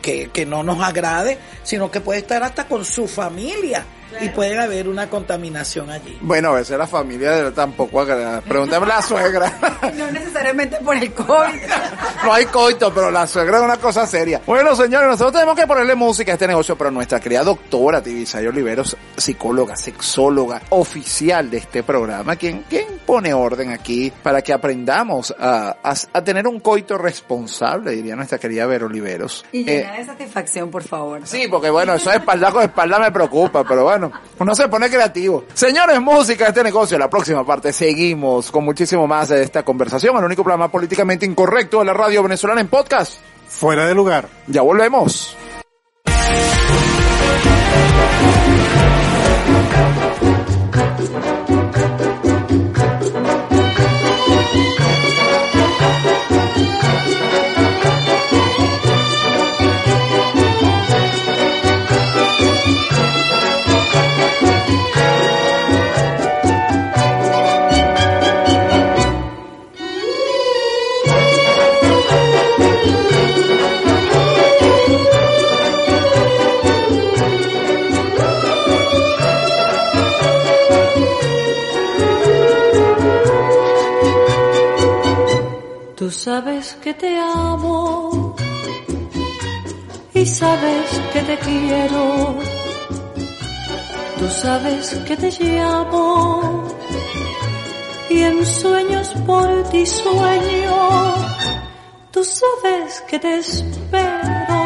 que, que no nos agrade, sino que puede estar hasta con su familia y puede haber una contaminación allí. Bueno, a veces la familia de- tampoco agrada. Pregúntame a la suegra. No necesariamente por el COVID. No hay coito, pero la suegra es una cosa seria. Bueno, señores, nosotros tenemos que ponerle música a este negocio, pero nuestra querida doctora Tibisay Oliveros, psicóloga, sexóloga, oficial de este programa, quien, quien pone orden aquí para que aprendamos a, a- a tener un coito responsable, diría nuestra querida Vero Oliveros. Y Eh, llena de satisfacción, por favor. Sí, porque bueno, eso de espalda con espalda me preocupa, pero bueno, uno se pone creativo. Señores, música de este negocio, la próxima parte seguimos con muchísimo más de esta conversación, el único programa políticamente incorrecto de la radio venezolana en podcast. Fuera de lugar. Ya volvemos. Tú sabes que te amo y sabes que te quiero. Tú sabes que te llamo y en sueños por ti sueño. Tú sabes que te espero.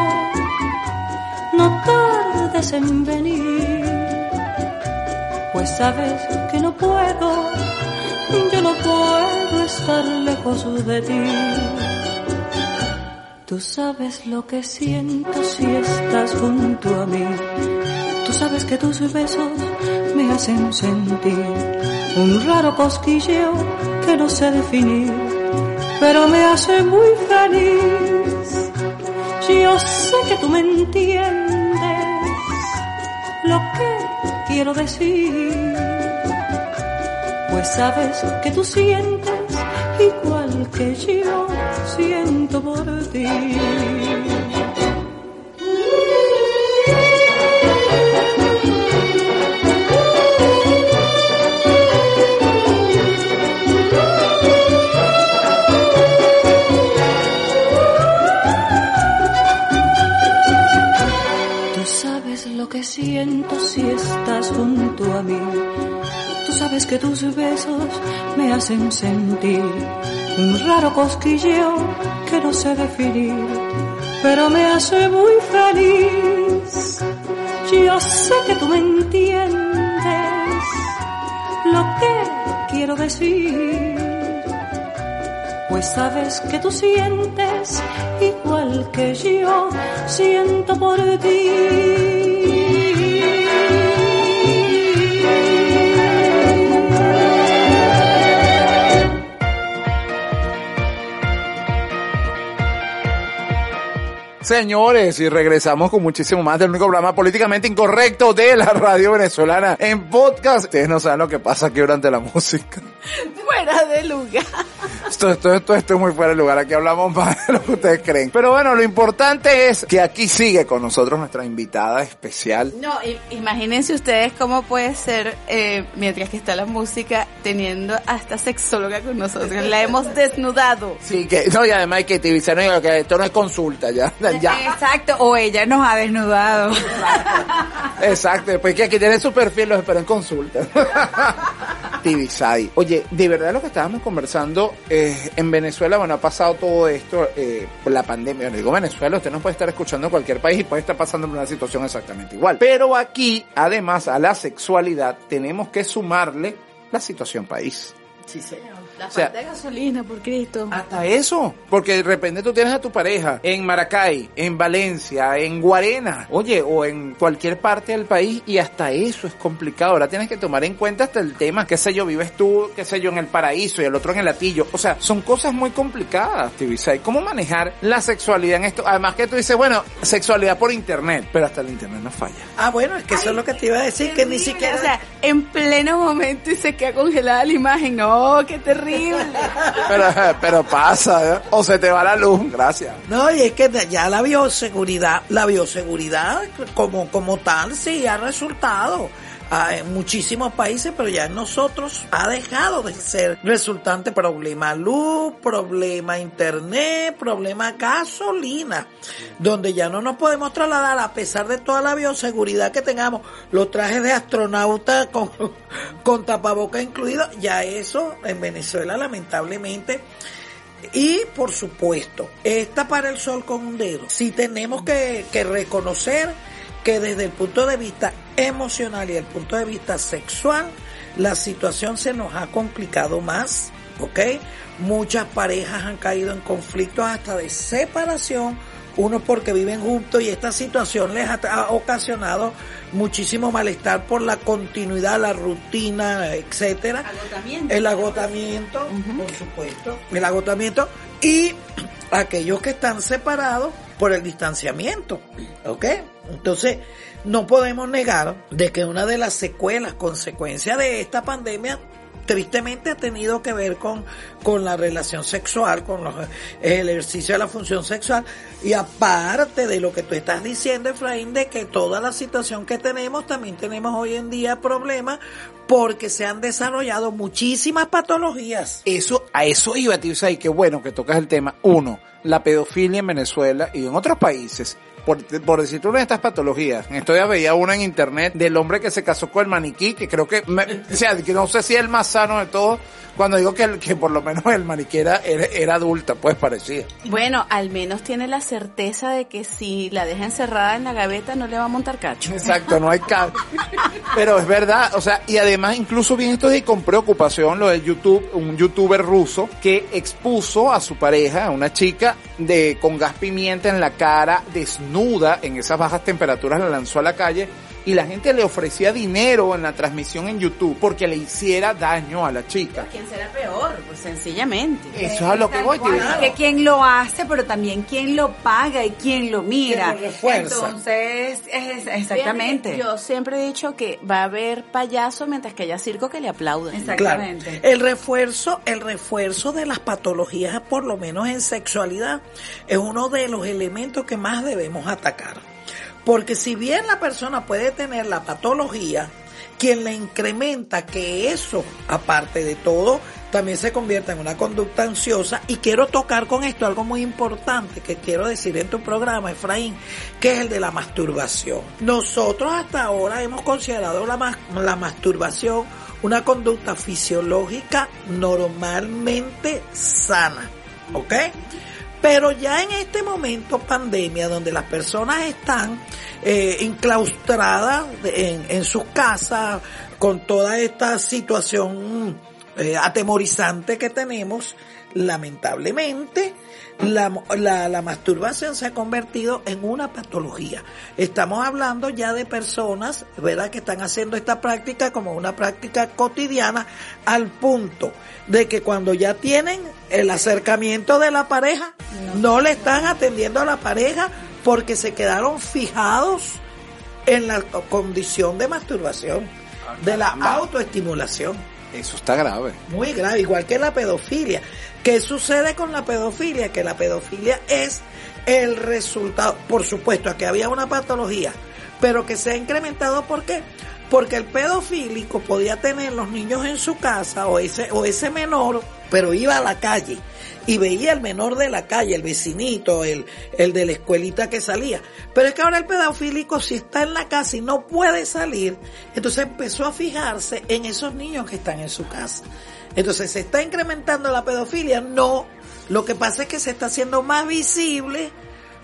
No tardes en venir, pues sabes que no puedo yo no puedo estar lejos de ti. Tú sabes lo que siento si estás junto a mí. Tú sabes que tus besos me hacen sentir un raro cosquilleo que no sé definir, pero me hace muy feliz. Yo sé que tú me entiendes lo que quiero decir pues sabes que tú sientes igual que yo siento por ti. Tú sabes lo que siento si estás junto a mí. Sabes que tus besos me hacen sentir un raro cosquilleo que no sé definir, pero me hace muy feliz. Yo sé que tú me entiendes lo que quiero decir, pues sabes que tú sientes igual que yo siento por ti. Señores, y regresamos con muchísimo más del único programa políticamente incorrecto de la radio venezolana en podcast. Ustedes no saben lo que pasa aquí durante la música. Fuera de lugar. Esto, esto, esto, esto es muy fuera de lugar. Aquí hablamos más de lo que ustedes creen. Pero bueno, lo importante es que aquí sigue con nosotros nuestra invitada especial. No, imagínense ustedes cómo puede ser, eh, mientras que está la música, teniendo hasta sexóloga con nosotros. La hemos desnudado. Sí, que, no, y además que te "Oiga, que esto no es consulta, ya, ya. Exacto, o ella nos ha desnudado. Exacto, después que aquí tiene su perfil, los espero en consulta. Tibisay. Oye, de verdad lo que estábamos conversando, eh, en Venezuela, bueno, ha pasado todo esto, eh, por la pandemia. Bueno, digo Venezuela, usted no puede estar escuchando en cualquier país y puede estar pasando por una situación exactamente igual. Pero aquí, además, a la sexualidad, tenemos que sumarle la situación país. Sí, señor. La O sea, falta de gasolina, por Cristo. Hasta eso, porque de repente tú tienes a tu pareja en Maracay, en Valencia, en Guarena, oye, o en cualquier parte del país y hasta eso es complicado. Ahora tienes que tomar en cuenta hasta el tema, qué sé yo, vives tú, qué sé yo, en el paraíso y el otro en el latillo. O sea, son cosas muy complicadas, Tibisay. ¿Cómo manejar la sexualidad en esto? Además que tú dices, bueno, sexualidad por internet, pero hasta el internet no falla. Ah, bueno, es que eso es lo que te iba a decir, que ni siquiera... O sea, en pleno momento y se queda congelada la imagen. No, qué terrible. Horrible. Pero, pero pasa, ¿eh? o se te va la luz, gracias. No, y es que ya la bioseguridad, la bioseguridad como, como tal sí ha resultado en muchísimos países, pero ya en nosotros ha dejado de ser resultante problema luz, problema internet, problema gasolina, donde ya no nos podemos trasladar a pesar de toda la bioseguridad que tengamos, los trajes de astronauta con, con tapaboca incluido, ya eso en Venezuela lamentablemente y por supuesto, esta para el sol con un dedo. Si tenemos que, que reconocer que desde el punto de vista emocional y el punto de vista sexual, la situación se nos ha complicado más, ¿ok? Muchas parejas han caído en conflictos hasta de separación, unos porque viven juntos y esta situación les ha, ha ocasionado muchísimo malestar por la continuidad, la rutina, etcétera. Agotamiento. El agotamiento, por supuesto, el agotamiento y aquellos que están separados por el distanciamiento, ¿ok? Entonces, no podemos negar de que una de las secuelas, consecuencia de esta pandemia, tristemente ha tenido que ver con, con la relación sexual, con los, el ejercicio de la función sexual y aparte de lo que tú estás diciendo, Efraín, de que toda la situación que tenemos, también tenemos hoy en día problemas porque se han desarrollado muchísimas patologías. Eso, a eso iba, tío, y qué bueno que tocas el tema. Uno, la pedofilia en Venezuela y en otros países. Por, por decirte una de estas patologías, en estos días veía una en internet del hombre que se casó con el maniquí, que creo que, me- o sea, que no sé si es el más sano de todos, cuando digo que, el, que por lo menos el maniquí era, era, era adulta, pues parecía. Bueno, al menos tiene la certeza de que si la deja encerrada en la gaveta no le va a montar cacho. Exacto, no hay ca- Pero es verdad, o sea, y además incluso vi esto de con preocupación lo de YouTube, un youtuber ruso que expuso a su pareja, a una chica, de con gas pimienta en la cara, desnuda en esas bajas temperaturas, la lanzó a la calle y la gente le ofrecía dinero en la transmisión en YouTube porque le hiciera daño a la chica. ¿Quién será peor? Pues sencillamente. Eso es a lo que voy. Es que quién lo hace, pero también quién lo paga y quién lo mira. Quién lo. Entonces, es, exactamente. Yo siempre he dicho que va a haber payaso mientras que haya circo que le aplaudan. Claro. El refuerzo, el refuerzo de las patologías, por lo menos en sexualidad, es uno de los elementos que más debemos atacar. Porque si bien la persona puede tener la patología, quien le incrementa que eso, aparte de todo, también se convierta en una conducta ansiosa. Y quiero tocar con esto algo muy importante que quiero decir en tu programa, Efraín, que es el de la masturbación. Nosotros hasta ahora hemos considerado la, la masturbación una conducta fisiológica normalmente sana. ¿Ok? Pero ya en este momento pandemia, donde las personas están eh, enclaustradas en, en sus casas con toda esta situación eh, atemorizante que tenemos, lamentablemente, la, la, la masturbación se ha convertido en una patología. Estamos hablando ya de personas, ¿verdad?, que están haciendo esta práctica como una práctica cotidiana al punto de que cuando ya tienen el acercamiento de la pareja, no le están atendiendo a la pareja porque se quedaron fijados en la condición de masturbación, de la autoestimulación. Eso está grave. Muy grave, igual que la pedofilia. ¿Qué sucede con la pedofilia? Que la pedofilia es el resultado, por supuesto, que había una patología, pero que se ha incrementado, ¿por qué? Porque el pedofílico podía tener los niños en su casa o ese, o ese menor, pero iba a la calle y veía el menor de la calle, el vecinito, el, el de la escuelita que salía. Pero es que ahora el pedofílico si está en la casa y no puede salir, entonces empezó a fijarse en esos niños que están en su casa. Entonces se está incrementando la pedofilia, no. Lo que pasa es que se está haciendo más visible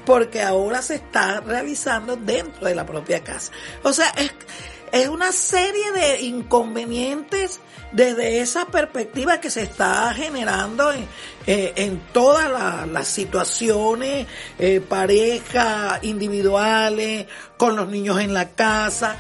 porque ahora se está realizando dentro de la propia casa. O sea, es, es una serie de inconvenientes desde esa perspectiva que se está generando en, eh, en todas la- las situaciones, eh, parejas, individuales, con los niños en la casa,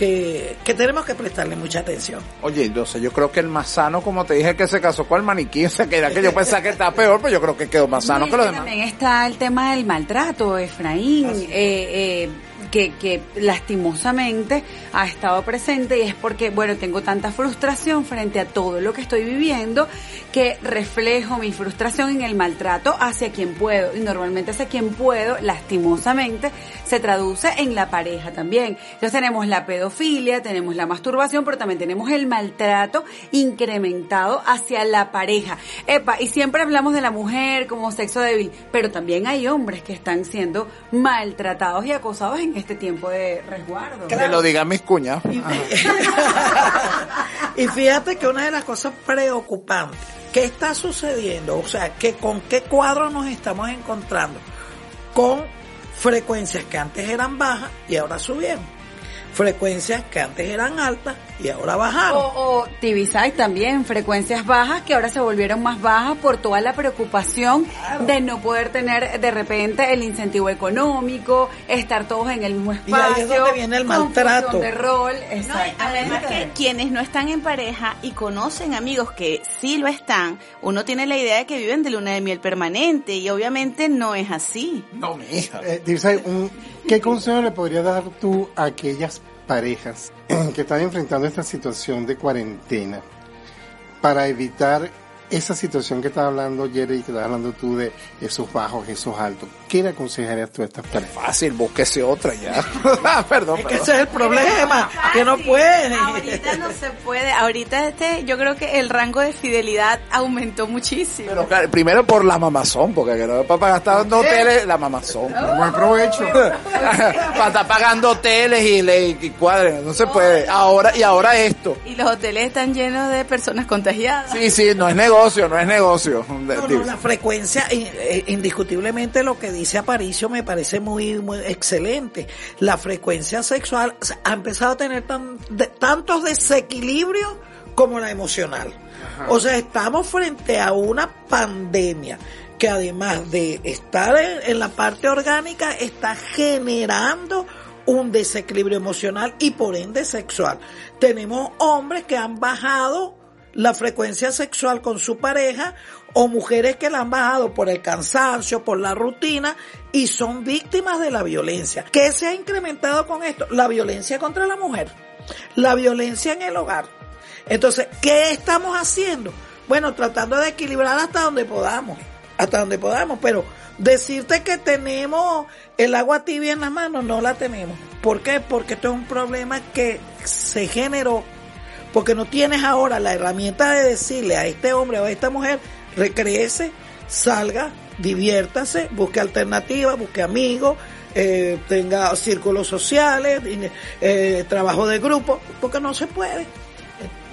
que, que tenemos que prestarle mucha atención. Oye, entonces yo creo que el más sano, como te dije, que se casó con el maniquí, o sea, que era que yo pensaba que estaba peor, pero yo creo que quedó más sano No, que los demás. También está el tema del maltrato, Efraín. Eh, eh, que, que lastimosamente ha estado presente y es porque, bueno, tengo tanta frustración frente a todo lo que estoy viviendo que reflejo mi frustración en el maltrato hacia quien puedo y normalmente hacia quien puedo, lastimosamente, se traduce en la pareja también. Entonces tenemos la pedofilia, tenemos la masturbación, pero también tenemos el maltrato incrementado hacia la pareja. Epa, y siempre hablamos de la mujer como sexo débil, pero también hay hombres que están siendo maltratados y acosados en este tiempo de resguardo. Que lo digan mis cuñas. Y fíjate que una de las cosas preocupantes, ¿qué está sucediendo? O sea, que con qué cuadro nos estamos encontrando? Con frecuencias que antes eran bajas y ahora subieron. Frecuencias que antes eran altas y ahora bajaron. O, o Tibisay también, frecuencias bajas que ahora se volvieron más bajas por toda la preocupación de no poder tener de repente el incentivo económico, estar todos en el mismo Y espacio. ahí es donde viene el maltrato. de rol, No, y además que quienes no están en pareja y conocen amigos que sí lo están, uno tiene la idea de que viven de luna de miel permanente y obviamente no es así. No, mi hija. Eh, un- ¿Qué consejo le podrías dar tú a aquellas parejas que están enfrentando esta situación de cuarentena para evitar esa situación que estás hablando, Jerry, que estás hablando tú de esos bajos, esos altos? ¿Qué le aconsejarías tú a estas parejas? Fácil, búsquese otra ya. perdón, Es que perdón. ese es el problema, que no pueden. Ahorita no se puede. Ahorita este, yo creo que el rango de fidelidad aumentó muchísimo. Pero claro, primero por la mamazón, porque que no para estar dando hoteles, la mamazón. Buen provecho. para estar pagando hoteles y, le, y cuadren, no se puede. Ahora, y ahora esto. Y los hoteles están llenos de personas contagiadas. Sí, sí, no es negocio, no es negocio. No, no, la frecuencia, eh, indiscutiblemente lo que dice Aparicio me parece muy, muy excelente. La frecuencia sexual ha empezado a tener tan- de- tantos desequilibrios como la emocional. O sea, estamos frente a una pandemia que además de estar en, en la parte orgánica, está generando un desequilibrio emocional y por ende sexual. Tenemos hombres que han bajado la frecuencia sexual con su pareja o mujeres que la han bajado por el cansancio, por la rutina y son víctimas de la violencia. ¿Qué se ha incrementado con esto? La violencia contra la mujer, la violencia en el hogar. Entonces, ¿qué estamos haciendo? Bueno, tratando de equilibrar hasta donde podamos, hasta donde podamos, pero decirte que tenemos el agua tibia en las manos, no la tenemos. ¿Por qué? Porque esto es un problema que se generó porque no tienes ahora la herramienta de decirle a este hombre o a esta mujer, recréese, salga, diviértase, busque alternativas, busque amigos, eh, tenga círculos sociales, eh, trabajo de grupo, porque no se puede.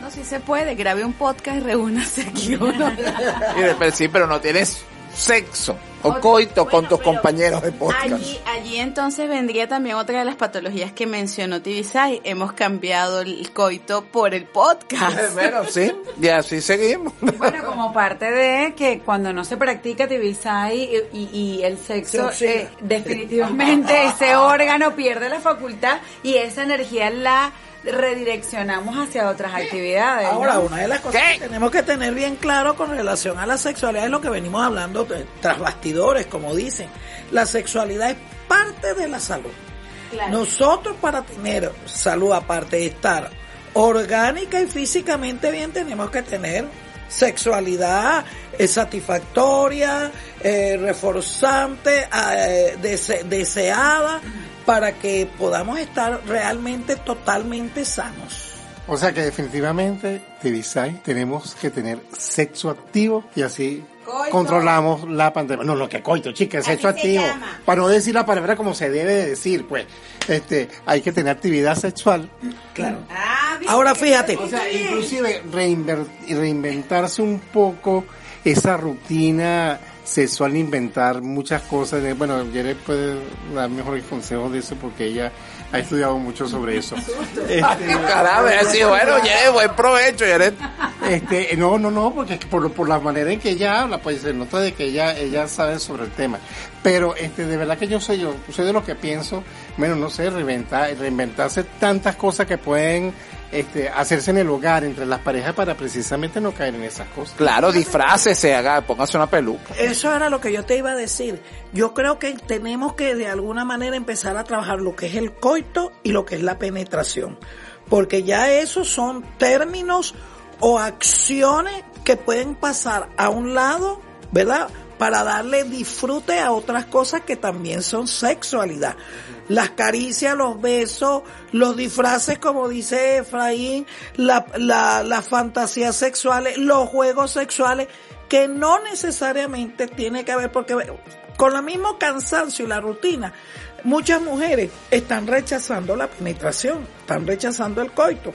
No, sí se puede. Grabe un podcast y reúnase aquí uno. Pero sí, pero no tienes sexo o coito con tus compañeros de podcast. Allí, allí entonces vendría también otra de las patologías que mencionó Tibisay. Hemos cambiado el coito por el podcast. Bueno, sí, y así seguimos. Bueno, como parte de que cuando no se practica Tibisay y, y- y el sexo, Sí, sí. eh, definitivamente ese órgano pierde la facultad y esa energía la redireccionamos hacia otras actividades. Ahora, ¿no? una de las cosas que tenemos que tener bien claro con relación a la sexualidad es lo que venimos hablando de- tras bastidores, como dicen. La sexualidad es parte de la salud. Nosotros para tener salud, aparte de estar orgánica y físicamente bien, tenemos que tener sexualidad eh, satisfactoria, eh, reforzante, eh, dese- deseada, para que podamos estar realmente totalmente sanos. O sea que definitivamente, Tibisay, tenemos que tener sexo activo y así Coito. controlamos la pandemia. No, no, que coito, chicas, sexo activo. llama. Para no decir la palabra como se debe de decir, pues, este, hay que tener actividad sexual. Claro. Ahora fíjate. O sea, inclusive reinventarse un poco esa rutina sexual, inventar muchas cosas. de- bueno, Jared puede dar mejores consejos de eso porque ella ha estudiado mucho sobre eso. Este, Caramba, sí, bueno, Jared, buen provecho, Jared. Este, no, no, no, porque por, por la manera en que ella habla, pues se nota de que ella, ella sabe sobre el tema. Pero, este, de verdad que yo soy yo, soy de lo que pienso, bueno, no sé, reinventar, reinventarse tantas cosas que pueden este, hacerse en el hogar entre las parejas para precisamente no caer en esas cosas. Claro, disfrácese, haga, póngase una peluca. Eso era lo que yo te iba a decir. Yo creo que tenemos que de alguna manera empezar a trabajar lo que es el coito y lo que es la penetración. Porque ya esos son términos o acciones que pueden pasar a un lado, ¿verdad? Para darle disfrute a otras cosas que también son sexualidad. Las caricias, los besos, los disfraces, como dice Efraín, la, la, las fantasías sexuales, los juegos sexuales, que no necesariamente tiene que ver, porque con el mismo cansancio y la rutina, muchas mujeres están rechazando la penetración, están rechazando el coito.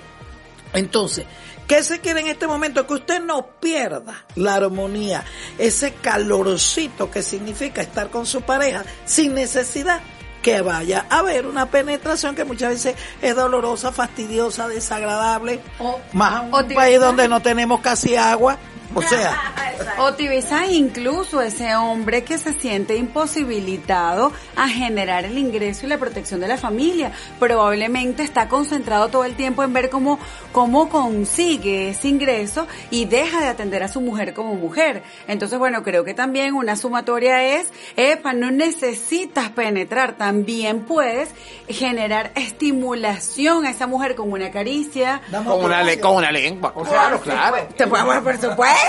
Entonces, ¿qué se quiere en este momento? Que usted no pierda la armonía, ese calorcito que significa estar con su pareja sin necesidad que vaya a haber una penetración que muchas veces es dolorosa, fastidiosa, desagradable, más en un país donde no tenemos casi agua. O sea, O Tibisa, incluso ese hombre que se siente imposibilitado a generar el ingreso y la protección de la familia, probablemente está concentrado todo el tiempo en ver cómo, cómo consigue ese ingreso y deja de atender a su mujer como mujer. Entonces, bueno, creo que también una sumatoria es, epa, no necesitas penetrar, también puedes generar estimulación a esa mujer con una caricia. Con una, le- con una lengua. Claro, claro. Te podemos, por supuesto,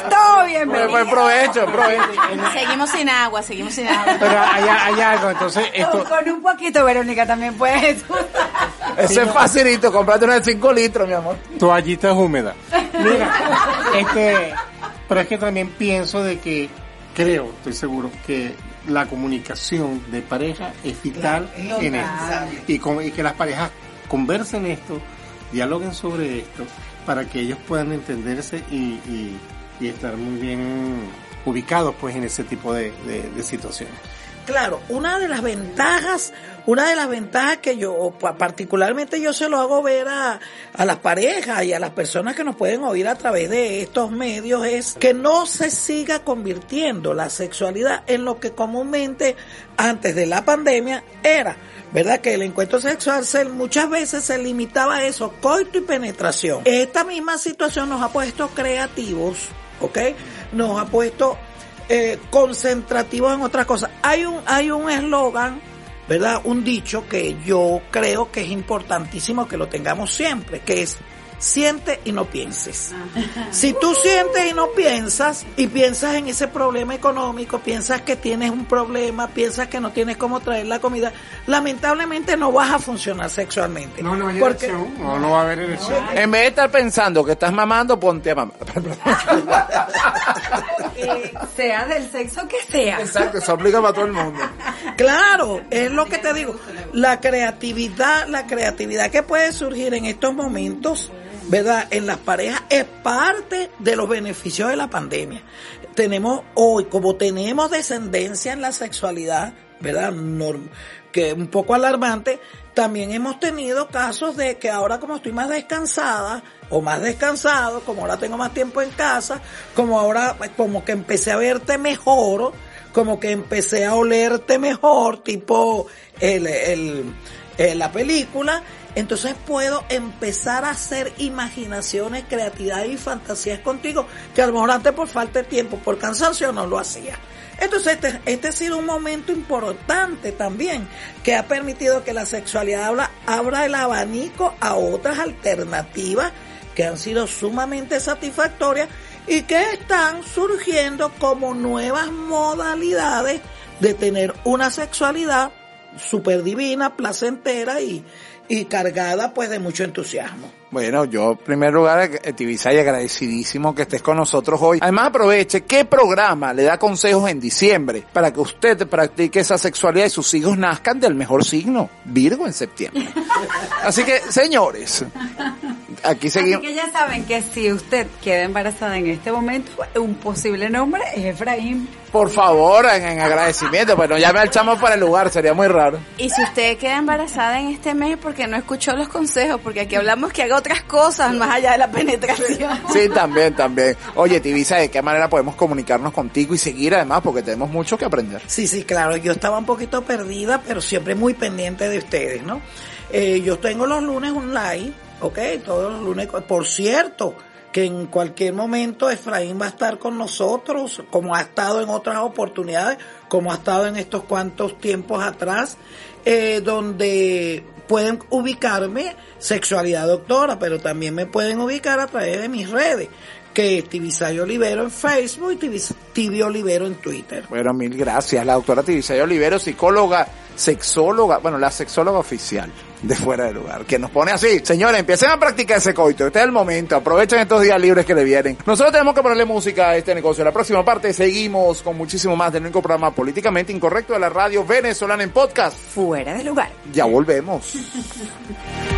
bienvenido. Buen provecho, provecho. Seguimos sin agua, seguimos sin agua. Pero hay, hay algo, entonces esto... Con un poquito, Verónica, también puedes. Eso es facilito, comprate una de 5 litros, mi amor. Toallitas húmedas. Mira, este, pero es que también pienso de que, creo, estoy seguro, que la comunicación de pareja es vital Claro, en claro. esto. Y, con- y que las parejas conversen esto, dialoguen sobre esto, para que ellos puedan entenderse y, y- y estar muy bien ubicados pues en ese tipo de, situaciones. Claro, una de las ventajas, una de las ventajas que yo, pa- particularmente yo se lo hago ver a, a las parejas y a las personas que nos pueden oír a través de estos medios es que no se siga convirtiendo la sexualidad en lo que comúnmente antes de la pandemia era. ¿Verdad? Que el encuentro sexual se- muchas veces se limitaba a eso, coito y penetración. Esta misma situación nos ha puesto creativos, ¿ok? Nos ha puesto eh, concentrativos en otras cosas. Hay un hay un eslogan, ¿verdad? Un dicho que yo creo que es importantísimo que lo tengamos siempre, que es siente y no pienses. Si tú sientes y no piensas y piensas en ese problema económico, piensas que tienes un problema, piensas que no tienes cómo traer la comida, lamentablemente no vas a funcionar sexualmente. No, no Porque No, no va a haber elección. En vez de estar pensando que estás mamando, ponte a mamar. Eh, sea del sexo que sea. Exacto, eso aplica para todo el mundo. Claro, es lo que te digo. La creatividad, la creatividad que puede surgir en estos momentos, ¿verdad? En las parejas es parte de los beneficios de la pandemia. Tenemos hoy, como tenemos descendencia en la sexualidad, ¿verdad? Que es un poco alarmante, también hemos tenido casos de que ahora como estoy más descansada o más descansado, como ahora tengo más tiempo en casa, como ahora como que empecé a verte mejor, como que empecé a olerte mejor, tipo el, el, eh, la película, entonces puedo empezar a hacer imaginaciones, creatividad y fantasías contigo, que a lo mejor antes por falta de tiempo, por cansancio no lo hacía. Entonces este, este ha sido un momento importante también, que ha permitido que la sexualidad abra, abra el abanico a otras alternativas que han sido sumamente satisfactorias y que están surgiendo como nuevas modalidades de tener una sexualidad súper divina, placentera y, y cargada pues de mucho entusiasmo. Bueno, yo en primer lugar, eh, Tibisay, agradecidísimo que estés con nosotros hoy. Además, aproveche, ¿qué programa le da consejos en diciembre para que usted practique esa sexualidad y sus hijos nazcan del mejor signo, Virgo en septiembre? Así que, señores, aquí Así seguimos. que ya saben que si usted queda embarazada en este momento, un posible nombre es Efraín. Por favor, en, en agradecimiento, pues no llame al chamo para el lugar, sería muy raro. Y si usted queda embarazada en este mes porque no escuchó los consejos, porque aquí hablamos que haga otras cosas más allá de la penetración. Sí, también, también. Oye, Tibisa, ¿de qué manera podemos comunicarnos contigo y seguir además? Porque tenemos mucho que aprender. Sí, sí, claro, yo estaba un poquito perdida, pero siempre muy pendiente de ustedes, ¿no? Eh, yo tengo los lunes un live ¿ok? Todos los lunes. Por cierto, que en cualquier momento Efraín va a estar con nosotros, como ha estado en otras oportunidades, como ha estado en estos cuantos tiempos atrás, eh, donde pueden ubicarme Sexualidad Doctora, pero también me pueden ubicar a través de mis redes, que es Tibisay Olivero en Facebook y Tibis- Tibi Olivero en Twitter. Bueno, mil gracias. La doctora Tibisay Olivero, psicóloga, sexóloga, bueno, la sexóloga oficial de fuera de lugar, que nos pone así. Señores, empiecen a practicar ese coito. Este es el momento. Aprovechen estos días libres que le vienen. Nosotros tenemos que ponerle música a este negocio. En la próxima parte seguimos con muchísimo más del único programa políticamente incorrecto de la radio venezolana en podcast. Fuera de lugar. Ya volvemos.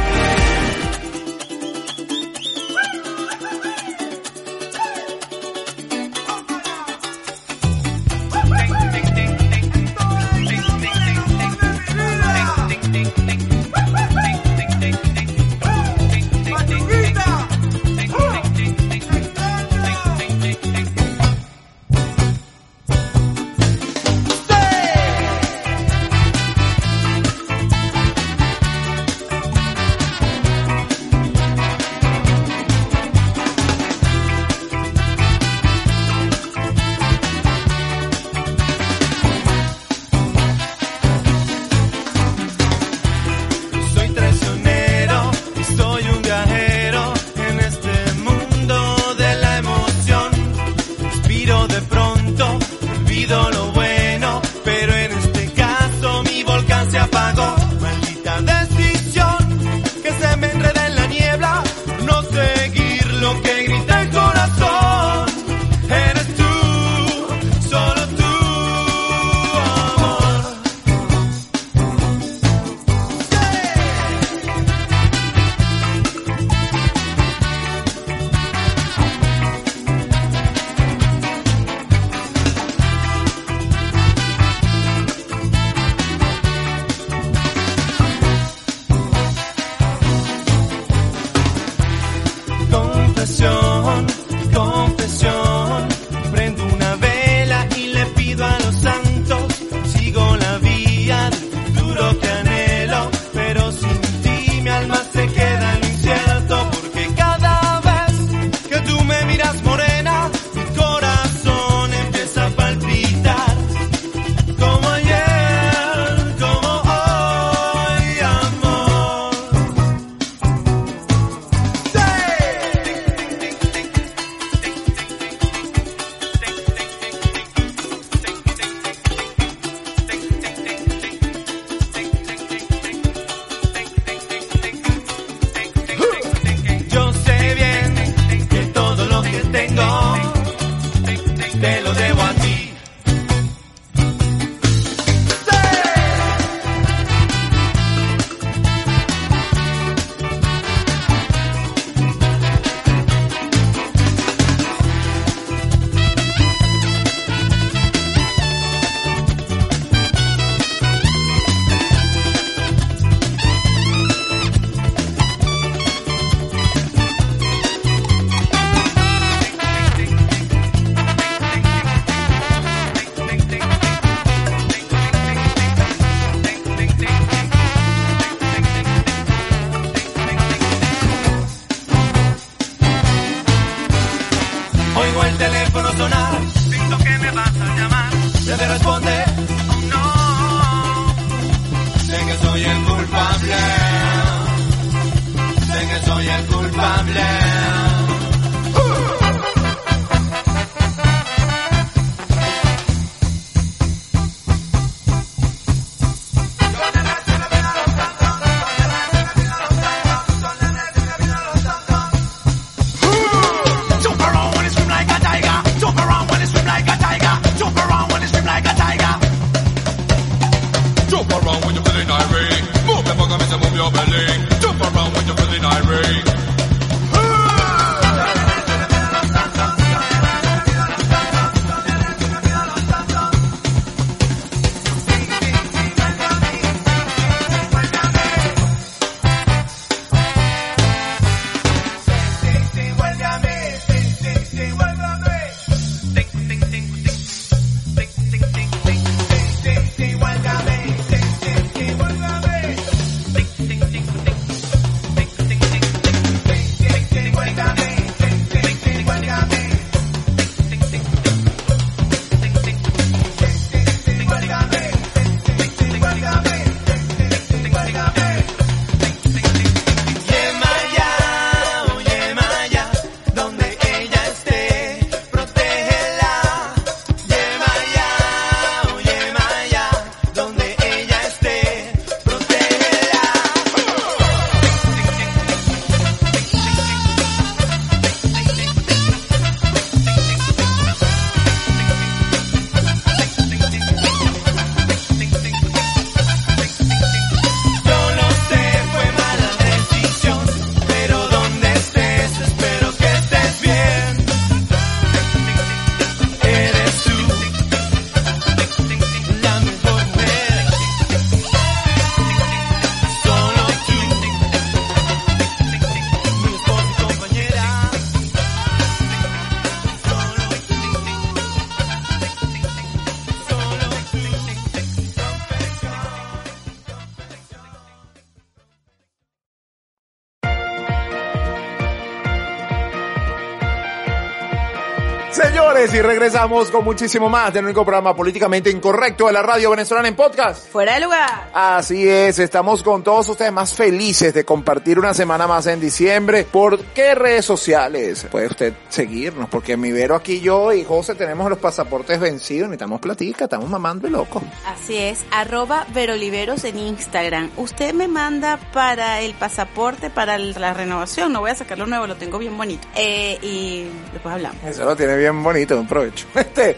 regresamos con muchísimo más del único programa políticamente incorrecto de la radio venezolana en podcast. Fuera de lugar. Así es, estamos con todos ustedes más felices de compartir una semana más en diciembre. ¿Por qué redes sociales? Puede usted seguirnos, porque mi Vero aquí yo y José tenemos los pasaportes vencidos, necesitamos platica, estamos mamando de loco. Así es, arroba Veroliveros en Instagram. Usted me manda para el pasaporte, para la renovación, no voy a sacarlo nuevo, lo tengo bien bonito. Eh, y después hablamos. Eso lo tiene bien bonito, un provecho. Este,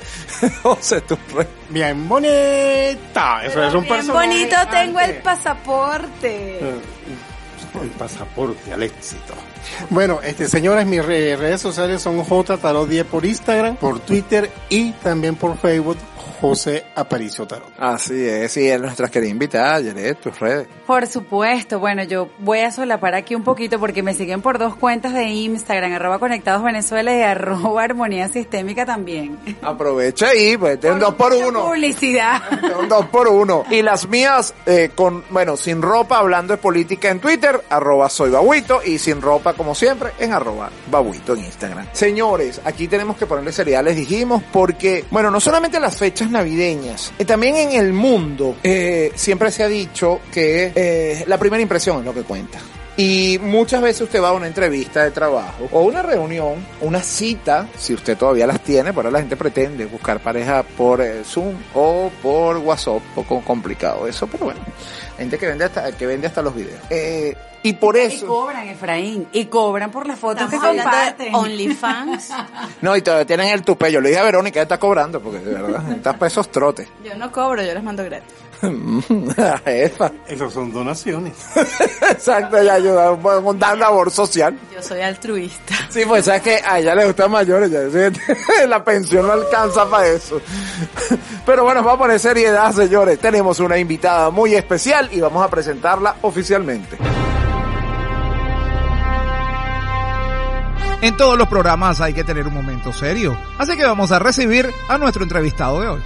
José, tu re- Bien bonita. Eso es un Bien personaje bonito tengo el pasaporte. El pasaporte al éxito. Bueno, este señores, mis re- redes sociales son J Tarot 10 por Instagram, por Twitter y también por Facebook José Aparicio Tarot. Así es, y es nuestra querida invitada, Yaret, tus redes. Por supuesto, bueno, yo voy a solapar aquí un poquito porque me siguen por dos cuentas de Instagram, arroba conectados Venezuela y arroba armonía sistémica también. Aprovecha ahí, pues, ten un dos por uno. Publicidad. Un dos por uno. Y las mías, eh, con, bueno, sin ropa, hablando de política en Twitter, arroba soy babuito, y sin ropa, como siempre, en arroba babuito en Instagram. Señores, aquí tenemos que ponerle cereales, dijimos, porque, bueno, no solamente las fechas navideñas, eh, también en el mundo, eh, siempre se ha dicho que eh, la primera impresión es lo que cuenta. Y muchas veces usted va a una entrevista de trabajo o una reunión, una cita, si usted todavía las tiene, pero la gente pretende buscar pareja por eh, Zoom o por WhatsApp, poco complicado eso, pero bueno, gente que vende hasta, que vende hasta los videos. Eh, y por Y eso... cobran, Efraín, y cobran por las fotos Estamos que comparten. de OnlyFans. No, y todavía tienen el tupé. Yo le dije a Verónica, ella está cobrando, porque de verdad, está pesos trotes. Yo no cobro, yo las mando gratis. Efa. Esos son donaciones. Exacto, ella ayuda con dar labor social. Yo soy altruista. Sí, pues sabes que a ella le gustan mayores, la pensión no alcanza para eso. Pero bueno, vamos a poner seriedad, señores. Tenemos una invitada muy especial y vamos a presentarla oficialmente. En todos los programas hay que tener un momento serio. Así que vamos a recibir a nuestro entrevistado de hoy.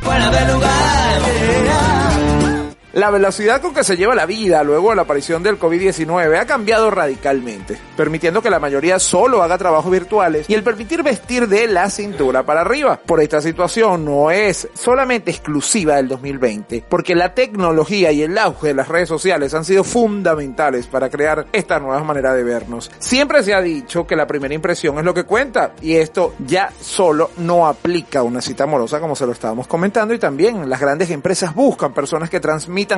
La velocidad con que se lleva la vida luego de la aparición del COVID-19 ha cambiado radicalmente, permitiendo que la mayoría solo haga trabajos virtuales y el permitir vestir de la cintura para arriba. Por esta situación no es solamente exclusiva del 2020, porque la tecnología y el auge de las redes sociales han sido fundamentales para crear esta nueva manera de vernos. Siempre se ha dicho que la primera impresión es lo que cuenta y esto ya solo no aplica una cita amorosa como se lo estábamos comentando y también las grandes empresas buscan personas que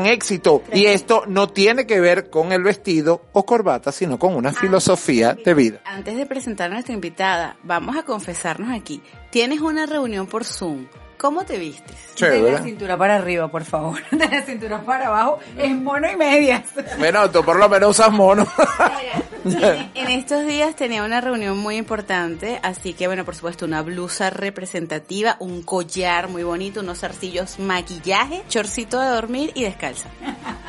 éxito y esto no tiene que ver con el vestido o corbata sino con una filosofía de vida. Antes de presentar a nuestra invitada, vamos a confesarnos aquí. Tienes una reunión por Zoom. ¿Cómo te vistes? De la cintura para arriba, por favor. De la cintura para abajo, es mono y medias. Bueno, tú por lo menos usas mono. En, en estos días tenía una reunión muy importante, así que bueno, por supuesto, una blusa representativa, un collar muy bonito, unos zarcillos, maquillaje, chorcito de dormir y descalza.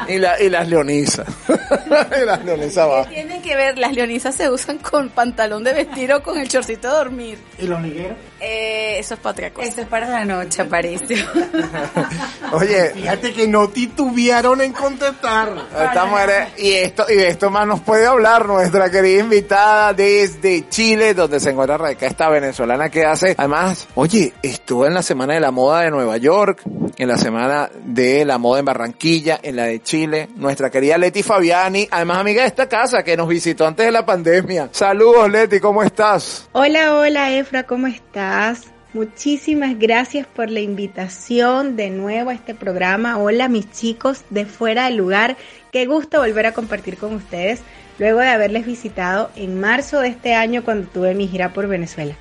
y, la, y las leonisas. y las leonisas abajo. Tienen que ver, las leonisas se usan con pantalón de vestir o con el chorcito de dormir. ¿Y los ligueros? Eh, eso es para otra cosa. Eso es para la noche, aparece. Oye, Fíjate que no titubearon en contestar. Esta mujer, y esto, y de esto más nos puede hablar nuestra querida invitada desde Chile, donde se encuentra Rebeca, esta venezolana que hace, además, oye, estuvo en la Semana de la Moda de Nueva York, en la Semana de la Moda en Barranquilla, en la de Chile, nuestra querida Leti Fabiani, además amiga de esta casa que nos visitó antes de la pandemia. Saludos Leti, ¿cómo estás? Hola, hola Efra, ¿cómo estás? Muchísimas gracias por la invitación de nuevo a este programa. Hola mis chicos de fuera del lugar. Qué gusto volver a compartir con ustedes luego de haberles visitado en marzo de este año cuando tuve mi gira por Venezuela.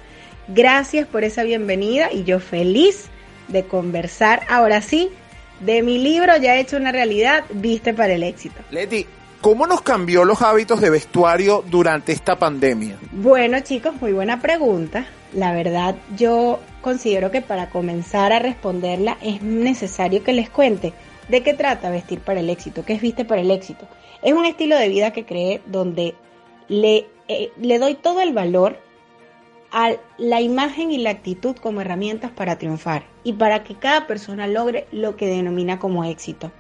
Gracias por esa bienvenida y yo feliz de conversar ahora sí de mi libro ya hecho una realidad, Viste para el éxito. Leti, ¿cómo nos cambió los hábitos de vestuario durante esta pandemia? Bueno chicos, muy buena pregunta. La verdad yo considero que para comenzar a responderla es necesario que les cuente de qué trata vestir para el éxito, qué es viste para el éxito. Es un estilo de vida que creé donde le, eh, le doy todo el valor a la imagen y la actitud como herramientas para triunfar y para que cada persona logre lo que denomina como éxito.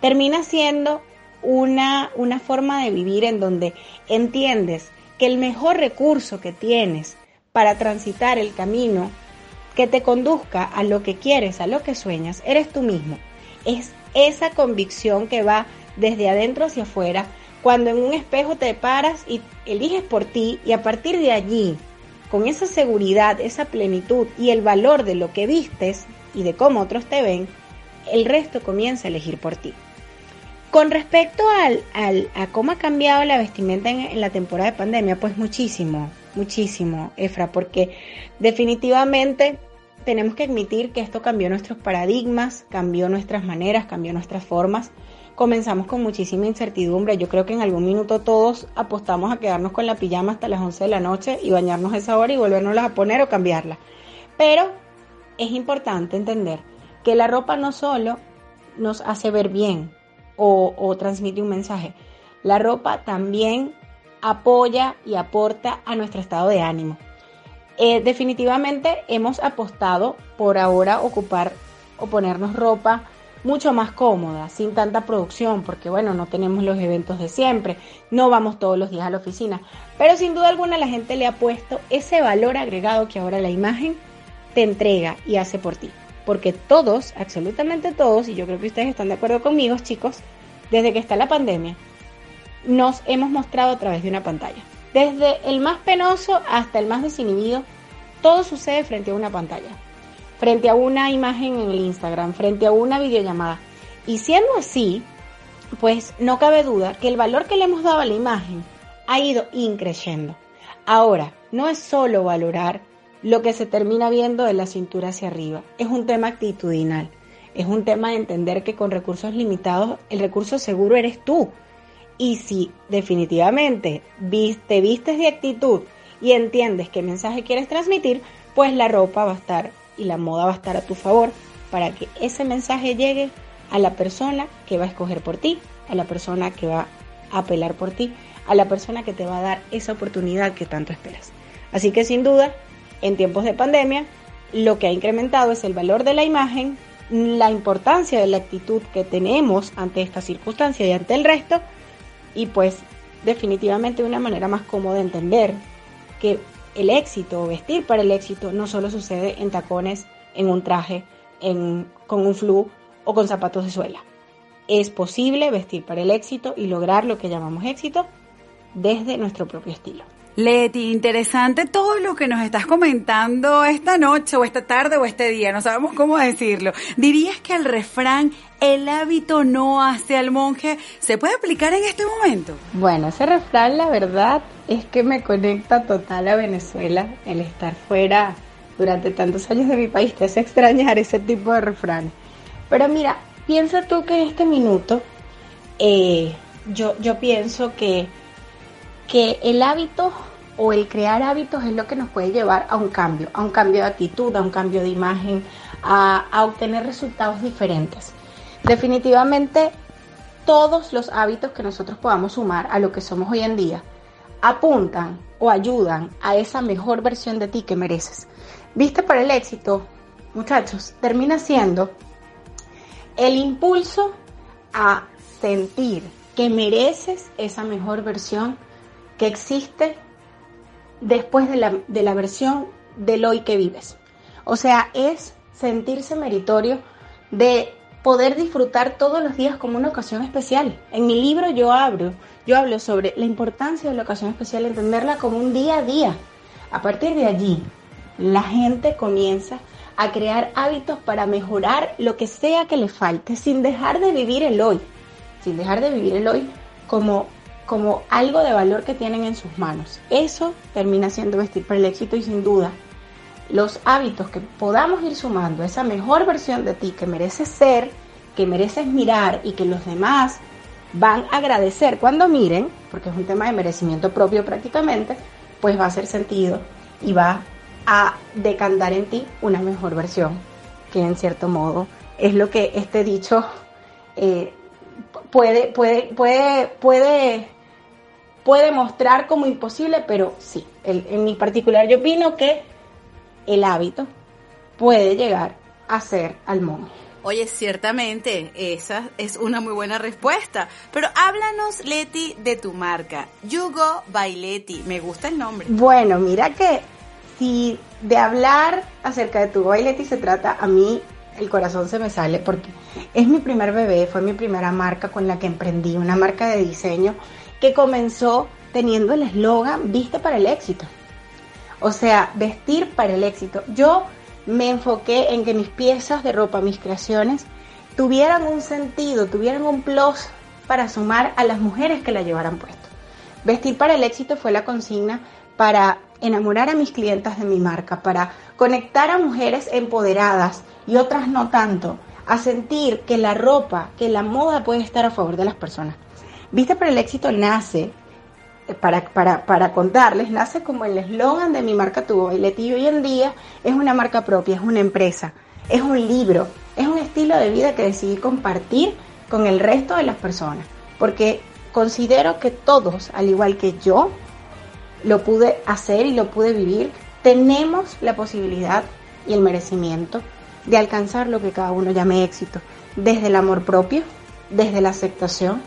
Termina siendo una, una forma de vivir en donde entiendes que el mejor recurso que tienes para transitar el camino que te conduzca a lo que quieres, a lo que sueñas, eres tú mismo. Es esa convicción que va desde adentro hacia afuera, cuando en un espejo te paras y eliges por ti y a partir de allí, con esa seguridad, esa plenitud y el valor de lo que vistes y de cómo otros te ven, el resto comienza a elegir por ti. Con respecto al, a cómo ha cambiado la vestimenta en, en la temporada de pandemia, pues muchísimo, muchísimo, Efra, porque definitivamente tenemos que admitir que esto cambió nuestros paradigmas, cambió nuestras maneras, cambió nuestras formas. Comenzamos con muchísima incertidumbre. Yo creo que en algún minuto todos apostamos a quedarnos con la pijama hasta las 11 de la noche y bañarnos esa hora y volvernos a poner o cambiarla. Pero es importante entender que la ropa no solo nos hace ver bien o, o transmite un mensaje, la ropa también apoya y aporta a nuestro estado de ánimo. Eh, definitivamente hemos apostado por ahora ocupar o ponernos ropa mucho más cómoda, sin tanta producción, porque bueno, no tenemos los eventos de siempre, no vamos todos los días a la oficina, pero sin duda alguna la gente le ha puesto ese valor agregado que ahora la imagen te entrega y hace por ti. Porque todos, absolutamente todos, y yo creo que ustedes están de acuerdo conmigo, chicos, desde que está la pandemia, nos hemos mostrado a través de una pantalla. Desde el más penoso hasta el más desinhibido, todo sucede frente a una pantalla, frente a una imagen en el Instagram, frente a una videollamada. Y siendo así, pues no cabe duda que el valor que le hemos dado a la imagen ha ido increciendo. Ahora, no es solo valorar lo que se termina viendo de la cintura hacia arriba, es un tema actitudinal, es un tema de entender que con recursos limitados el recurso seguro eres tú, y si definitivamente te vistes de actitud y entiendes qué mensaje quieres transmitir, pues la ropa va a estar y la moda va a estar a tu favor para que ese mensaje llegue a la persona que va a escoger por ti, a la persona que va a apelar por ti, a la persona que te va a dar esa oportunidad que tanto esperas. Así que sin duda, en tiempos de pandemia, lo que ha incrementado es el valor de la imagen, la importancia de la actitud que tenemos ante esta circunstancia y ante el resto, y pues definitivamente una manera más cómoda de entender que el éxito, vestir para el éxito, no solo sucede en tacones, en un traje, en, con un flu o con zapatos de suela. Es posible vestir para el éxito y lograr lo que llamamos éxito desde nuestro propio estilo. Leti, interesante todo lo que nos estás comentando esta noche o esta tarde o este día, no sabemos cómo decirlo. ¿Dirías que el refrán el hábito no hace al monje se puede aplicar en este momento? Bueno, ese refrán la verdad es que me conecta total a Venezuela, el estar fuera durante tantos años de mi país te hace extrañar ese tipo de refrán. Pero mira, piensa tú que en este minuto eh, yo, yo pienso que que el hábito o el crear hábitos es lo que nos puede llevar a un cambio, a un cambio de actitud, a un cambio de imagen, a, obtener resultados diferentes. Definitivamente, todos los hábitos que nosotros podamos sumar a lo que somos hoy en día apuntan o ayudan a esa mejor versión de ti que mereces. Viste para el éxito, muchachos, termina siendo el impulso a sentir que mereces esa mejor versión que existe después de la, de la versión del hoy que vives. O sea, es sentirse meritorio de poder disfrutar todos los días como una ocasión especial. En mi libro yo hablo, yo hablo sobre la importancia de la ocasión especial, entenderla como un día a día. A partir de allí, la gente comienza a crear hábitos para mejorar lo que sea que le falte, sin dejar de vivir el hoy, sin dejar de vivir el hoy como como algo de valor que tienen en sus manos. Eso termina siendo vestir para el éxito y sin duda los hábitos que podamos ir sumando, esa mejor versión de ti que mereces ser, que mereces mirar y que los demás van a agradecer cuando miren, porque es un tema de merecimiento propio prácticamente, pues va a hacer sentido y va a decantar en ti una mejor versión, que en cierto modo es lo que este dicho eh, puede, puede, puede, puede puede mostrar como imposible, pero sí, en mi particular yo opino que el hábito puede llegar a ser al monje. Oye, ciertamente, esa es una muy buena respuesta. Pero háblanos, Leti, de tu marca. Yugo by Leti. Me gusta el nombre. Bueno, mira que si de hablar acerca de tu Leti se trata, a mí el corazón se me sale porque es mi primer bebé, fue mi primera marca con la que emprendí, una marca de diseño que comenzó teniendo el eslogan Viste para el éxito. O sea, vestir para el éxito. Yo me enfoqué en que mis piezas de ropa, mis creaciones, tuvieran un sentido, tuvieran un plus para sumar a las mujeres que la llevaran puesto. Vestir para el éxito fue la consigna para enamorar a mis clientas de mi marca, para conectar a mujeres empoderadas y otras no tanto, a sentir que la ropa, que la moda puede estar a favor de las personas. Viste para el éxito nace, eh, para, para, para contarles, nace como el eslogan de mi marca Tubo y y hoy en día es una marca propia, es una empresa, es un libro, es un estilo de vida que decidí compartir con el resto de las personas, porque considero que todos, al igual que yo, lo pude hacer y lo pude vivir, tenemos la posibilidad y el merecimiento de alcanzar lo que cada uno llame éxito, desde el amor propio, desde la aceptación,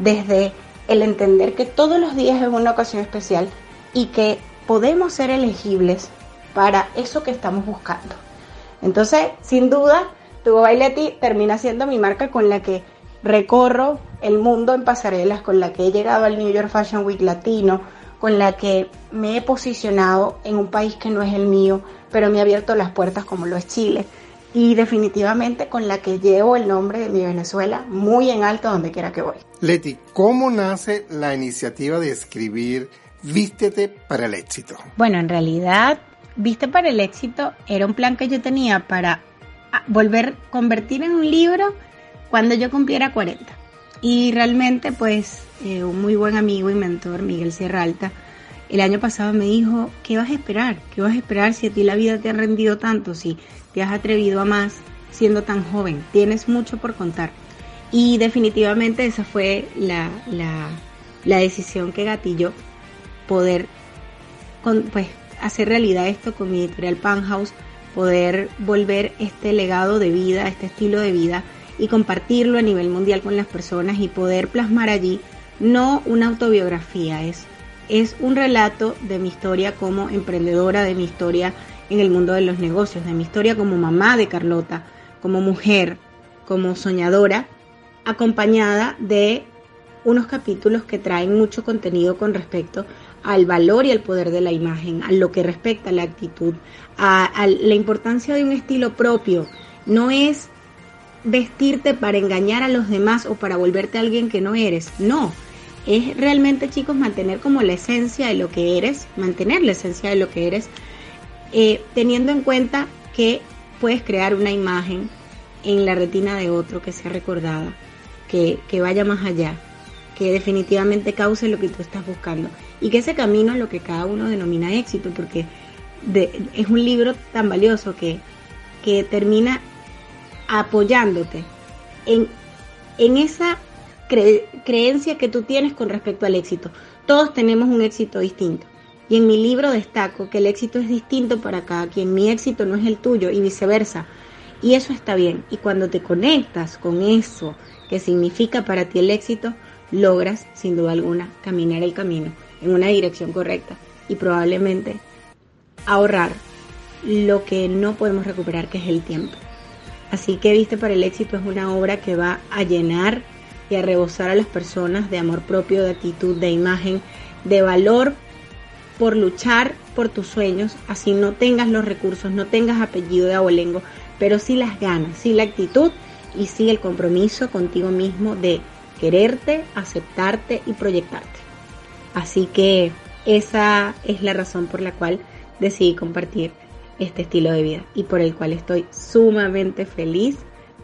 desde el entender que todos los días es una ocasión especial y que podemos ser elegibles para eso que estamos buscando. Entonces, sin duda, Tugo Baileti termina siendo mi marca con la que recorro el mundo en pasarelas, con la que he llegado al New York Fashion Week Latino, con la que me he posicionado en un país que no es el mío, pero me ha abierto las puertas como lo es Chile. Y definitivamente con la que llevo el nombre de mi Venezuela muy en alto donde quiera que voy. Leti, ¿cómo nace la iniciativa de escribir Vístete para el éxito? Bueno, en realidad, Viste para el éxito era un plan que yo tenía para ah, volver, convertir en un libro cuando yo cumpliera 40. Y realmente, pues, eh, un muy buen amigo y mentor, Miguel Sierra Alta, el año pasado me dijo, ¿qué vas a esperar? ¿Qué vas a esperar si a ti la vida te ha rendido tanto? Si te has atrevido a más siendo tan joven. Tienes mucho por contar. Y definitivamente esa fue la, la, la decisión que gatilló poder con, pues, hacer realidad esto con mi editorial Panhouse, poder volver este legado de vida, este estilo de vida y compartirlo a nivel mundial con las personas y poder plasmar allí no una autobiografía, es, es un relato de mi historia como emprendedora, de mi historia en el mundo de los negocios, de mi historia como mamá de Carlota, como mujer, como soñadora, acompañada de unos capítulos que traen mucho contenido con respecto al valor y al poder de la imagen, a lo que respecta a la actitud, a, a la importancia de un estilo propio. No es vestirte para engañar a los demás o para volverte alguien que no eres. No, es realmente chicos mantener como la esencia de lo que eres, mantener la esencia de lo que eres, eh, teniendo en cuenta que puedes crear una imagen en la retina de otro que sea recordada, que, que vaya más allá, que definitivamente cause lo que tú estás buscando y que ese camino es lo que cada uno denomina éxito, porque es un libro tan valioso que, que termina apoyándote en, en esa creencia que tú tienes con respecto al éxito. Todos tenemos un éxito distinto. Y en mi libro destaco que el éxito es distinto para cada quien. Mi éxito no es el tuyo y viceversa. Y eso está bien. Y cuando te conectas con eso que significa para ti el éxito, logras, sin duda alguna, caminar el camino en una dirección correcta y probablemente ahorrar lo que no podemos recuperar, que es el tiempo. Así que Viste para el éxito es una obra que va a llenar y a rebosar a las personas de amor propio, de actitud, de imagen, de valor por luchar por tus sueños, así no tengas los recursos, no tengas apellido de abolengo, pero sí las ganas, sí la actitud y sí el compromiso contigo mismo de quererte, aceptarte y proyectarte. Así que esa es la razón por la cual decidí compartir este estilo de vida y por el cual estoy sumamente feliz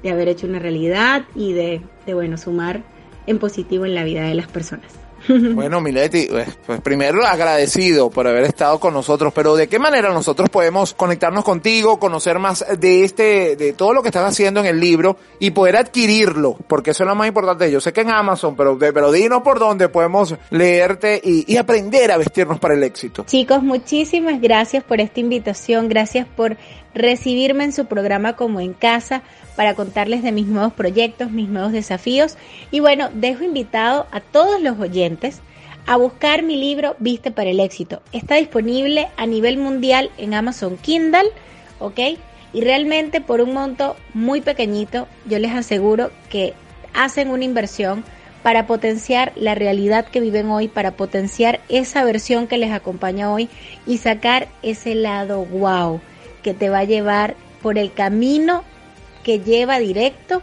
de haber hecho una realidad y de, de bueno, sumar en positivo en la vida de las personas. Bueno, Mileti, pues, pues, primero agradecido por haber estado con nosotros, pero ¿de qué manera nosotros podemos conectarnos contigo, conocer más de este, de todo lo que estás haciendo en el libro y poder adquirirlo? Porque eso es lo más importante. Yo sé que en Amazon, pero, pero dinos por dónde podemos leerte y, y aprender a vestirnos para el éxito. Chicos, muchísimas gracias por esta invitación, gracias por recibirme en su programa como en casa para contarles de mis nuevos proyectos, mis nuevos desafíos. Y bueno, dejo invitado a todos los oyentes a buscar mi libro Viste para el éxito. Está disponible a nivel mundial en Amazon Kindle, ¿ok? Y realmente por un monto muy pequeñito, yo les aseguro que hacen una inversión para potenciar la realidad que viven hoy, para potenciar esa versión que les acompaña hoy y sacar ese lado wow que te va a llevar por el camino que lleva directo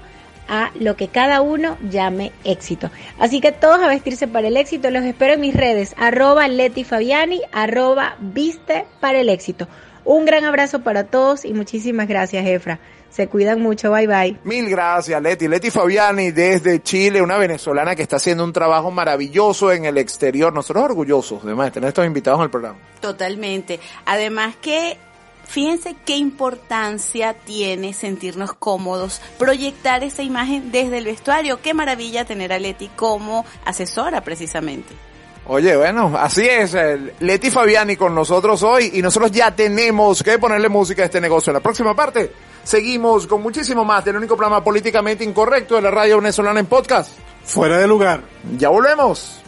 a lo que cada uno llame éxito. Así que todos a vestirse para el éxito. Los espero en mis redes, arroba Leti Fabiani, arroba viste para el éxito. Un gran abrazo para todos y muchísimas gracias, Efra. Se cuidan mucho, bye bye. Mil gracias, Leti. Leti Fabiani desde Chile, una venezolana que está haciendo un trabajo maravilloso en el exterior. Nosotros orgullosos de tener estos invitados en el programa. Totalmente. Además que Fíjense qué importancia tiene sentirnos cómodos, proyectar esa imagen desde el vestuario. Qué maravilla tener a Leti como asesora precisamente. Oye, bueno, así es. Leti Fabiani con nosotros hoy y nosotros ya tenemos que ponerle música a este negocio. En la próxima parte seguimos con muchísimo más del único programa políticamente incorrecto de la radio venezolana en podcast. Fuera de lugar. Ya volvemos.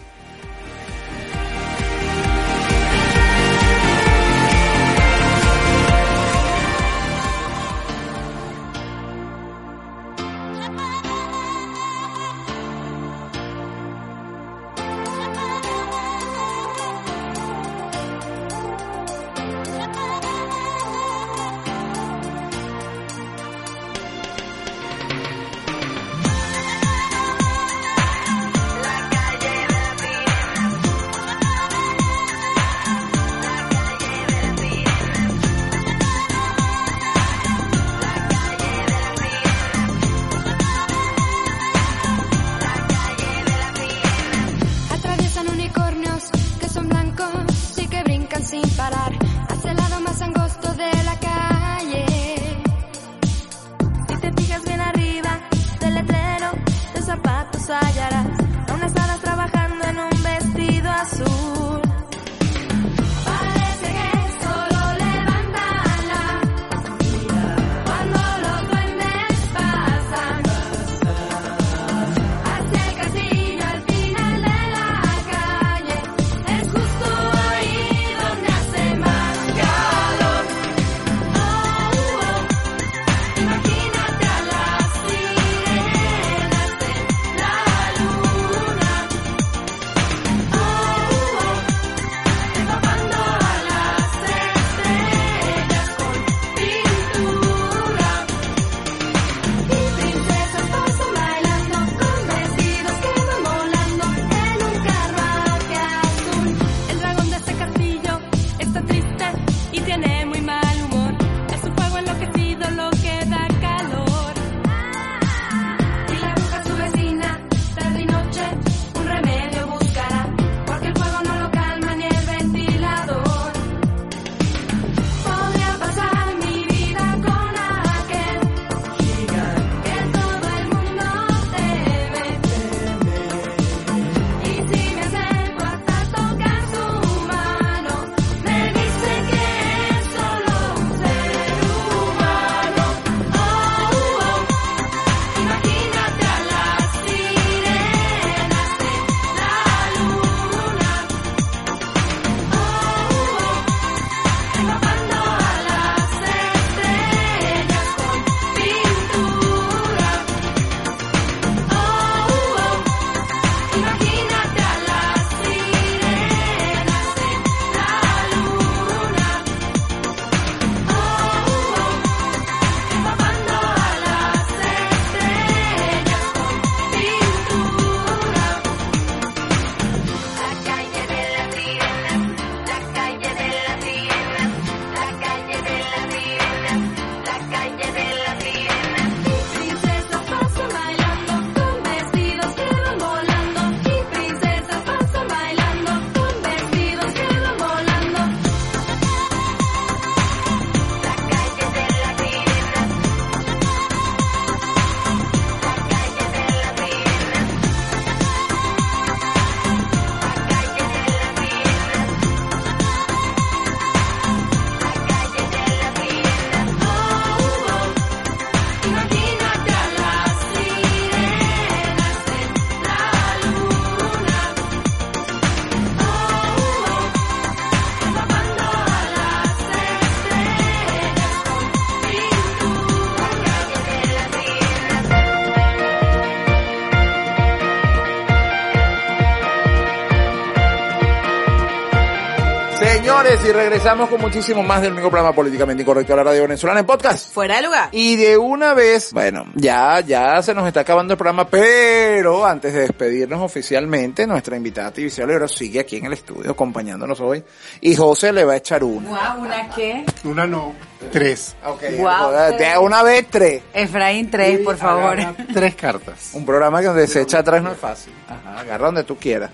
Y regresamos con muchísimo más del único programa políticamente incorrecto de la radio venezolana en podcast. Fuera de lugar. Y de una vez, bueno, ya, ya se nos está acabando el programa, pero antes de despedirnos oficialmente, nuestra invitada Tibicia Olero sigue aquí en el estudio acompañándonos hoy. Y José le va a echar una. Guau, ¿una qué? Una no, tres. Ok, de tres. una vez tres. Efraín 3, por favor. Tres cartas. Un programa que donde se echa tres no es fácil. Ajá, agarra donde tú quieras.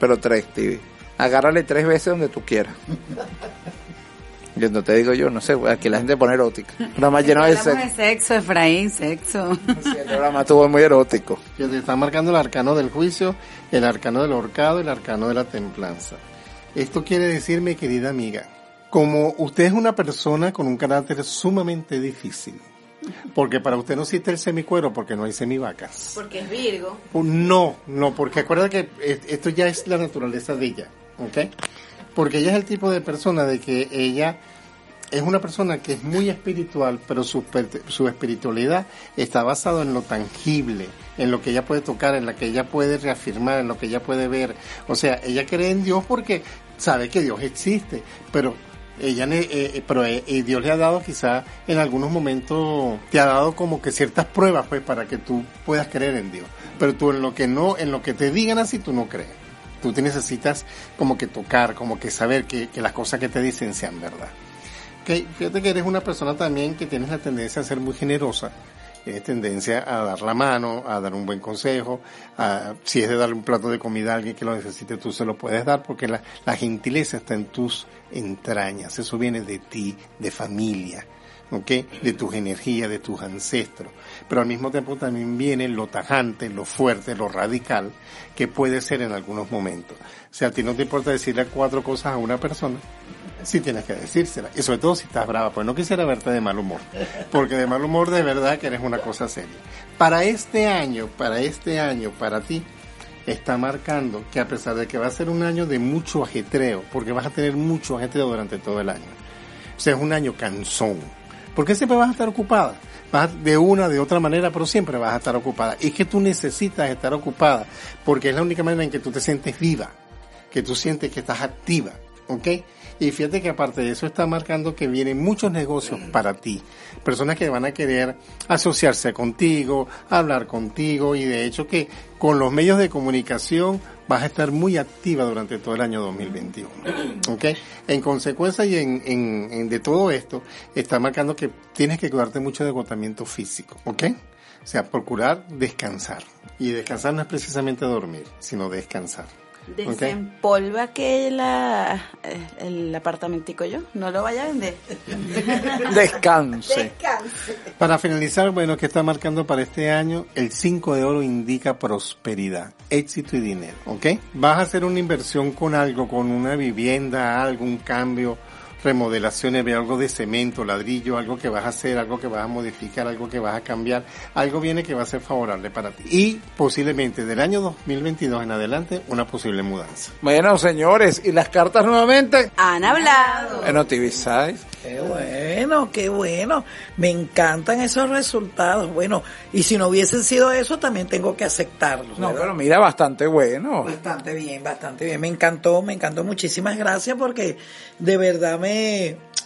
Pero tres, Tibi. Agárrale tres veces donde tú quieras. Yo no te digo yo, no sé, aquí la gente pone erótica. Un programa lleno de Hablamos sexo. de sexo, Efraín, sexo. El programa estuvo muy erótico. Que te está marcando el arcano del juicio, el arcano del horcado, el arcano de la templanza. Esto quiere decir, mi querida amiga, como usted es una persona con un carácter sumamente difícil, porque para usted no existe el semicuero porque no hay semivacas. Porque es Virgo. No, no, porque acuérdate que es- esto ya es la naturaleza de ella, ¿ok? Porque ella es el tipo de persona de que ella es una persona que es muy espiritual, pero su, su espiritualidad está basada en lo tangible, en lo que ella puede tocar, en lo que ella puede reafirmar, en lo que ella puede ver. O sea, ella cree en Dios porque sabe que Dios existe, pero ella eh, eh, pero eh, Dios le ha dado quizá en algunos momentos te ha dado como que ciertas pruebas pues para que tú puedas creer en Dios pero tú en lo que no en lo que te digan así tú no crees tú te necesitas como que tocar como que saber que, las cosas que te dicen sean verdad Ok, fíjate que eres una persona también que tienes la tendencia a ser muy generosa tienes tendencia a dar la mano, a dar un buen consejo, a, si es de darle un plato de comida a alguien que lo necesite, tú se lo puedes dar porque la, la gentileza está en tus entrañas, eso viene de ti, de familia, ¿ok? De tus energías, de tus ancestros. Pero al mismo tiempo también viene lo tajante, lo fuerte, lo radical, que puede ser en algunos momentos. O sea, a ti no te importa decirle cuatro cosas a una persona, sí tienes que decírsela. Y sobre todo si estás brava, pues no quisiera verte de mal humor. Porque de mal humor de verdad que eres una cosa seria. Para este año, para este año, para ti, está marcando que a pesar de que va a ser un año de mucho ajetreo, porque vas a tener mucho ajetreo durante todo el año. O sea, es un año cansón. Porque siempre vas a estar ocupada. Vas de una, de otra manera, pero siempre vas a estar ocupada. Y es que tú necesitas estar ocupada, porque es la única manera en que tú te sientes viva, que tú sientes que estás activa, ¿ok? Y fíjate que aparte de eso está marcando que vienen muchos negocios para ti. Personas que van a querer asociarse contigo, hablar contigo y de hecho que con los medios de comunicación vas a estar muy activa durante todo el año 2021. ¿Ok? En consecuencia y en, en- en de todo esto está marcando que tienes que cuidarte mucho de agotamiento físico. ¿Ok? O sea, procurar descansar. Y descansar no es precisamente dormir, sino descansar. Desempolva que la, eh, el apartamentico yo. No lo vaya a vender. Descanse. Para finalizar, bueno, que está marcando para este año? El 5 de oro indica prosperidad, éxito y dinero, ¿ok? Vas a hacer una inversión con algo, con una vivienda, algún cambio, remodelaciones, ve algo de cemento, ladrillo, algo que vas a hacer, algo que vas a modificar, algo que vas a cambiar, algo viene que va a ser favorable para ti. Y posiblemente del año 2022 en adelante, una posible mudanza. Bueno, señores, y las cartas nuevamente. Han hablado. Bueno, TV. Qué bueno, qué bueno. Me encantan esos resultados. Bueno, y si no hubiesen sido eso, también tengo que aceptarlos. No, pero mira, bastante bueno. Bastante bien, bastante bien. Me encantó, me encantó. Muchísimas gracias porque de verdad me,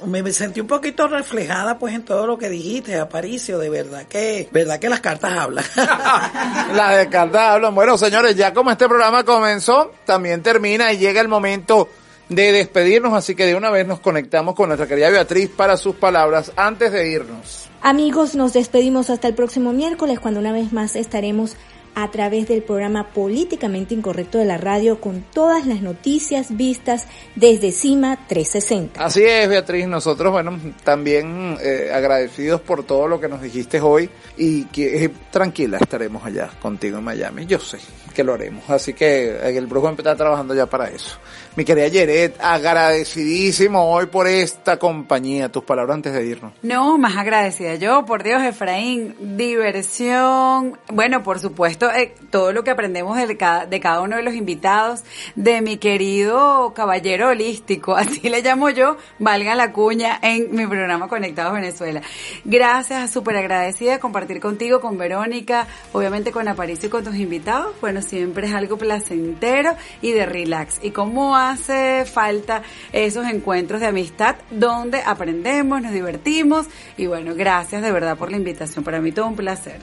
me, me sentí un poquito reflejada pues en todo lo que dijiste, Aparicio. De verdad que, verdad que las cartas hablan. Las de cartas hablan. Bueno, señores, ya como este programa comenzó, también termina y llega el momento de despedirnos, así que de una vez nos conectamos con nuestra querida Beatriz para sus palabras antes de irnos. Amigos, nos despedimos hasta el próximo miércoles cuando una vez más estaremos a través del programa Políticamente Incorrecto de la radio con todas las noticias vistas desde Cima 360. Así es, Beatriz. Nosotros, bueno, también eh, agradecidos por todo lo que nos dijiste hoy y que eh, tranquila, estaremos allá contigo en Miami. Yo sé que lo haremos. Así que eh, el brujo está trabajando ya para eso. Mi querida Yeret, agradecidísimo hoy por esta compañía. Tus palabras antes de irnos. No, más agradecida yo, por Dios, Efraín. Diversión. Bueno, por supuesto, eh, todo lo que aprendemos de cada, de cada uno de los invitados, de mi querido caballero holístico, así le llamo yo, valga la cuña, en mi programa Conectados Venezuela. Gracias, súper agradecida de compartir contigo, con Verónica, obviamente con Aparicio y con tus invitados. Bueno, siempre es algo placentero y de relax. Y cómo hace falta esos encuentros de amistad donde aprendemos, nos divertimos. Y bueno, gracias de verdad por la invitación. Para mí todo un placer.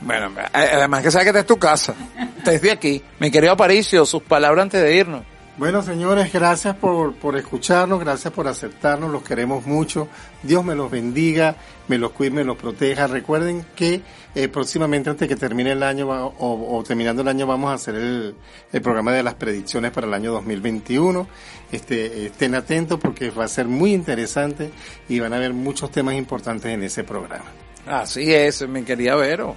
Bueno, eh, además que sabes que esta es tu casa. Desde aquí. Mi querido Aparicio, sus palabras antes de irnos. Bueno, señores, gracias por, por escucharnos, gracias por aceptarnos, los queremos mucho. Dios me los bendiga, me los cuide, me los proteja. Recuerden que eh, próximamente, antes que termine el año o terminando el año, vamos a hacer el, el programa de las predicciones para el año 2021. Este, estén atentos porque va a ser muy interesante y van a haber muchos temas importantes en ese programa. Así es, mi querida Vero.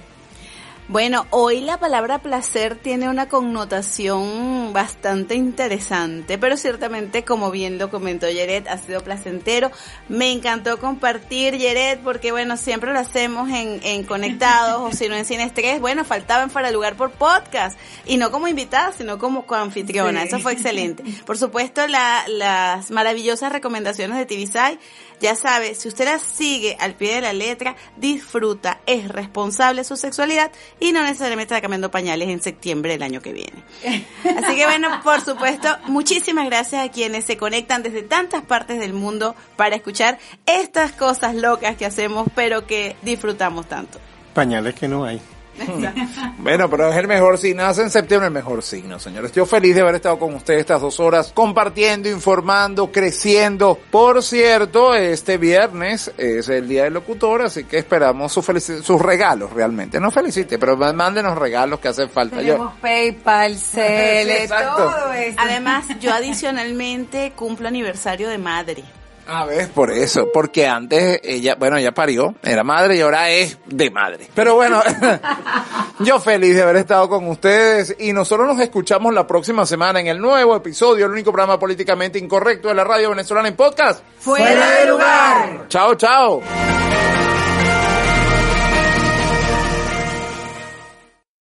Bueno, hoy la palabra placer tiene una connotación bastante interesante, pero ciertamente, como bien lo comentó Yeret, ha sido placentero. Me encantó compartir, Yeret, porque bueno, siempre lo hacemos en, en Conectados o si no en Sin Estrés. Bueno, faltaba en Fuera Lugar por podcast y no como invitada, sino como coanfitriona. Sí. Eso fue excelente. Por supuesto, la, las maravillosas recomendaciones de TVSI. Ya sabe, si usted las sigue al pie de la letra, disfruta, es responsable de su sexualidad y no necesariamente está cambiando pañales en septiembre del año que viene. Así que bueno, por supuesto, muchísimas gracias a quienes se conectan desde tantas partes del mundo para escuchar estas cosas locas que hacemos, pero que disfrutamos tanto. Pañales que no hay. Bueno, pero es el mejor signo. Nace en septiembre el mejor signo, señores. Yo feliz de haber estado con ustedes estas dos horas, compartiendo, informando, creciendo. Por cierto, este viernes es el Día del Locutor, así que esperamos su sus regalos realmente. No felicite, pero mándenos regalos que hacen falta. Yo, Tenemos PayPal, Cele, todo esto. Además, yo adicionalmente cumplo aniversario de madre. A ver, por eso, porque antes ella, bueno, ella parió, era madre y ahora es de madre. Pero bueno, yo feliz de haber estado con ustedes y nosotros nos escuchamos la próxima semana en el nuevo episodio, el único programa políticamente incorrecto de la radio venezolana en podcast. Fuera de lugar. Chao, chao.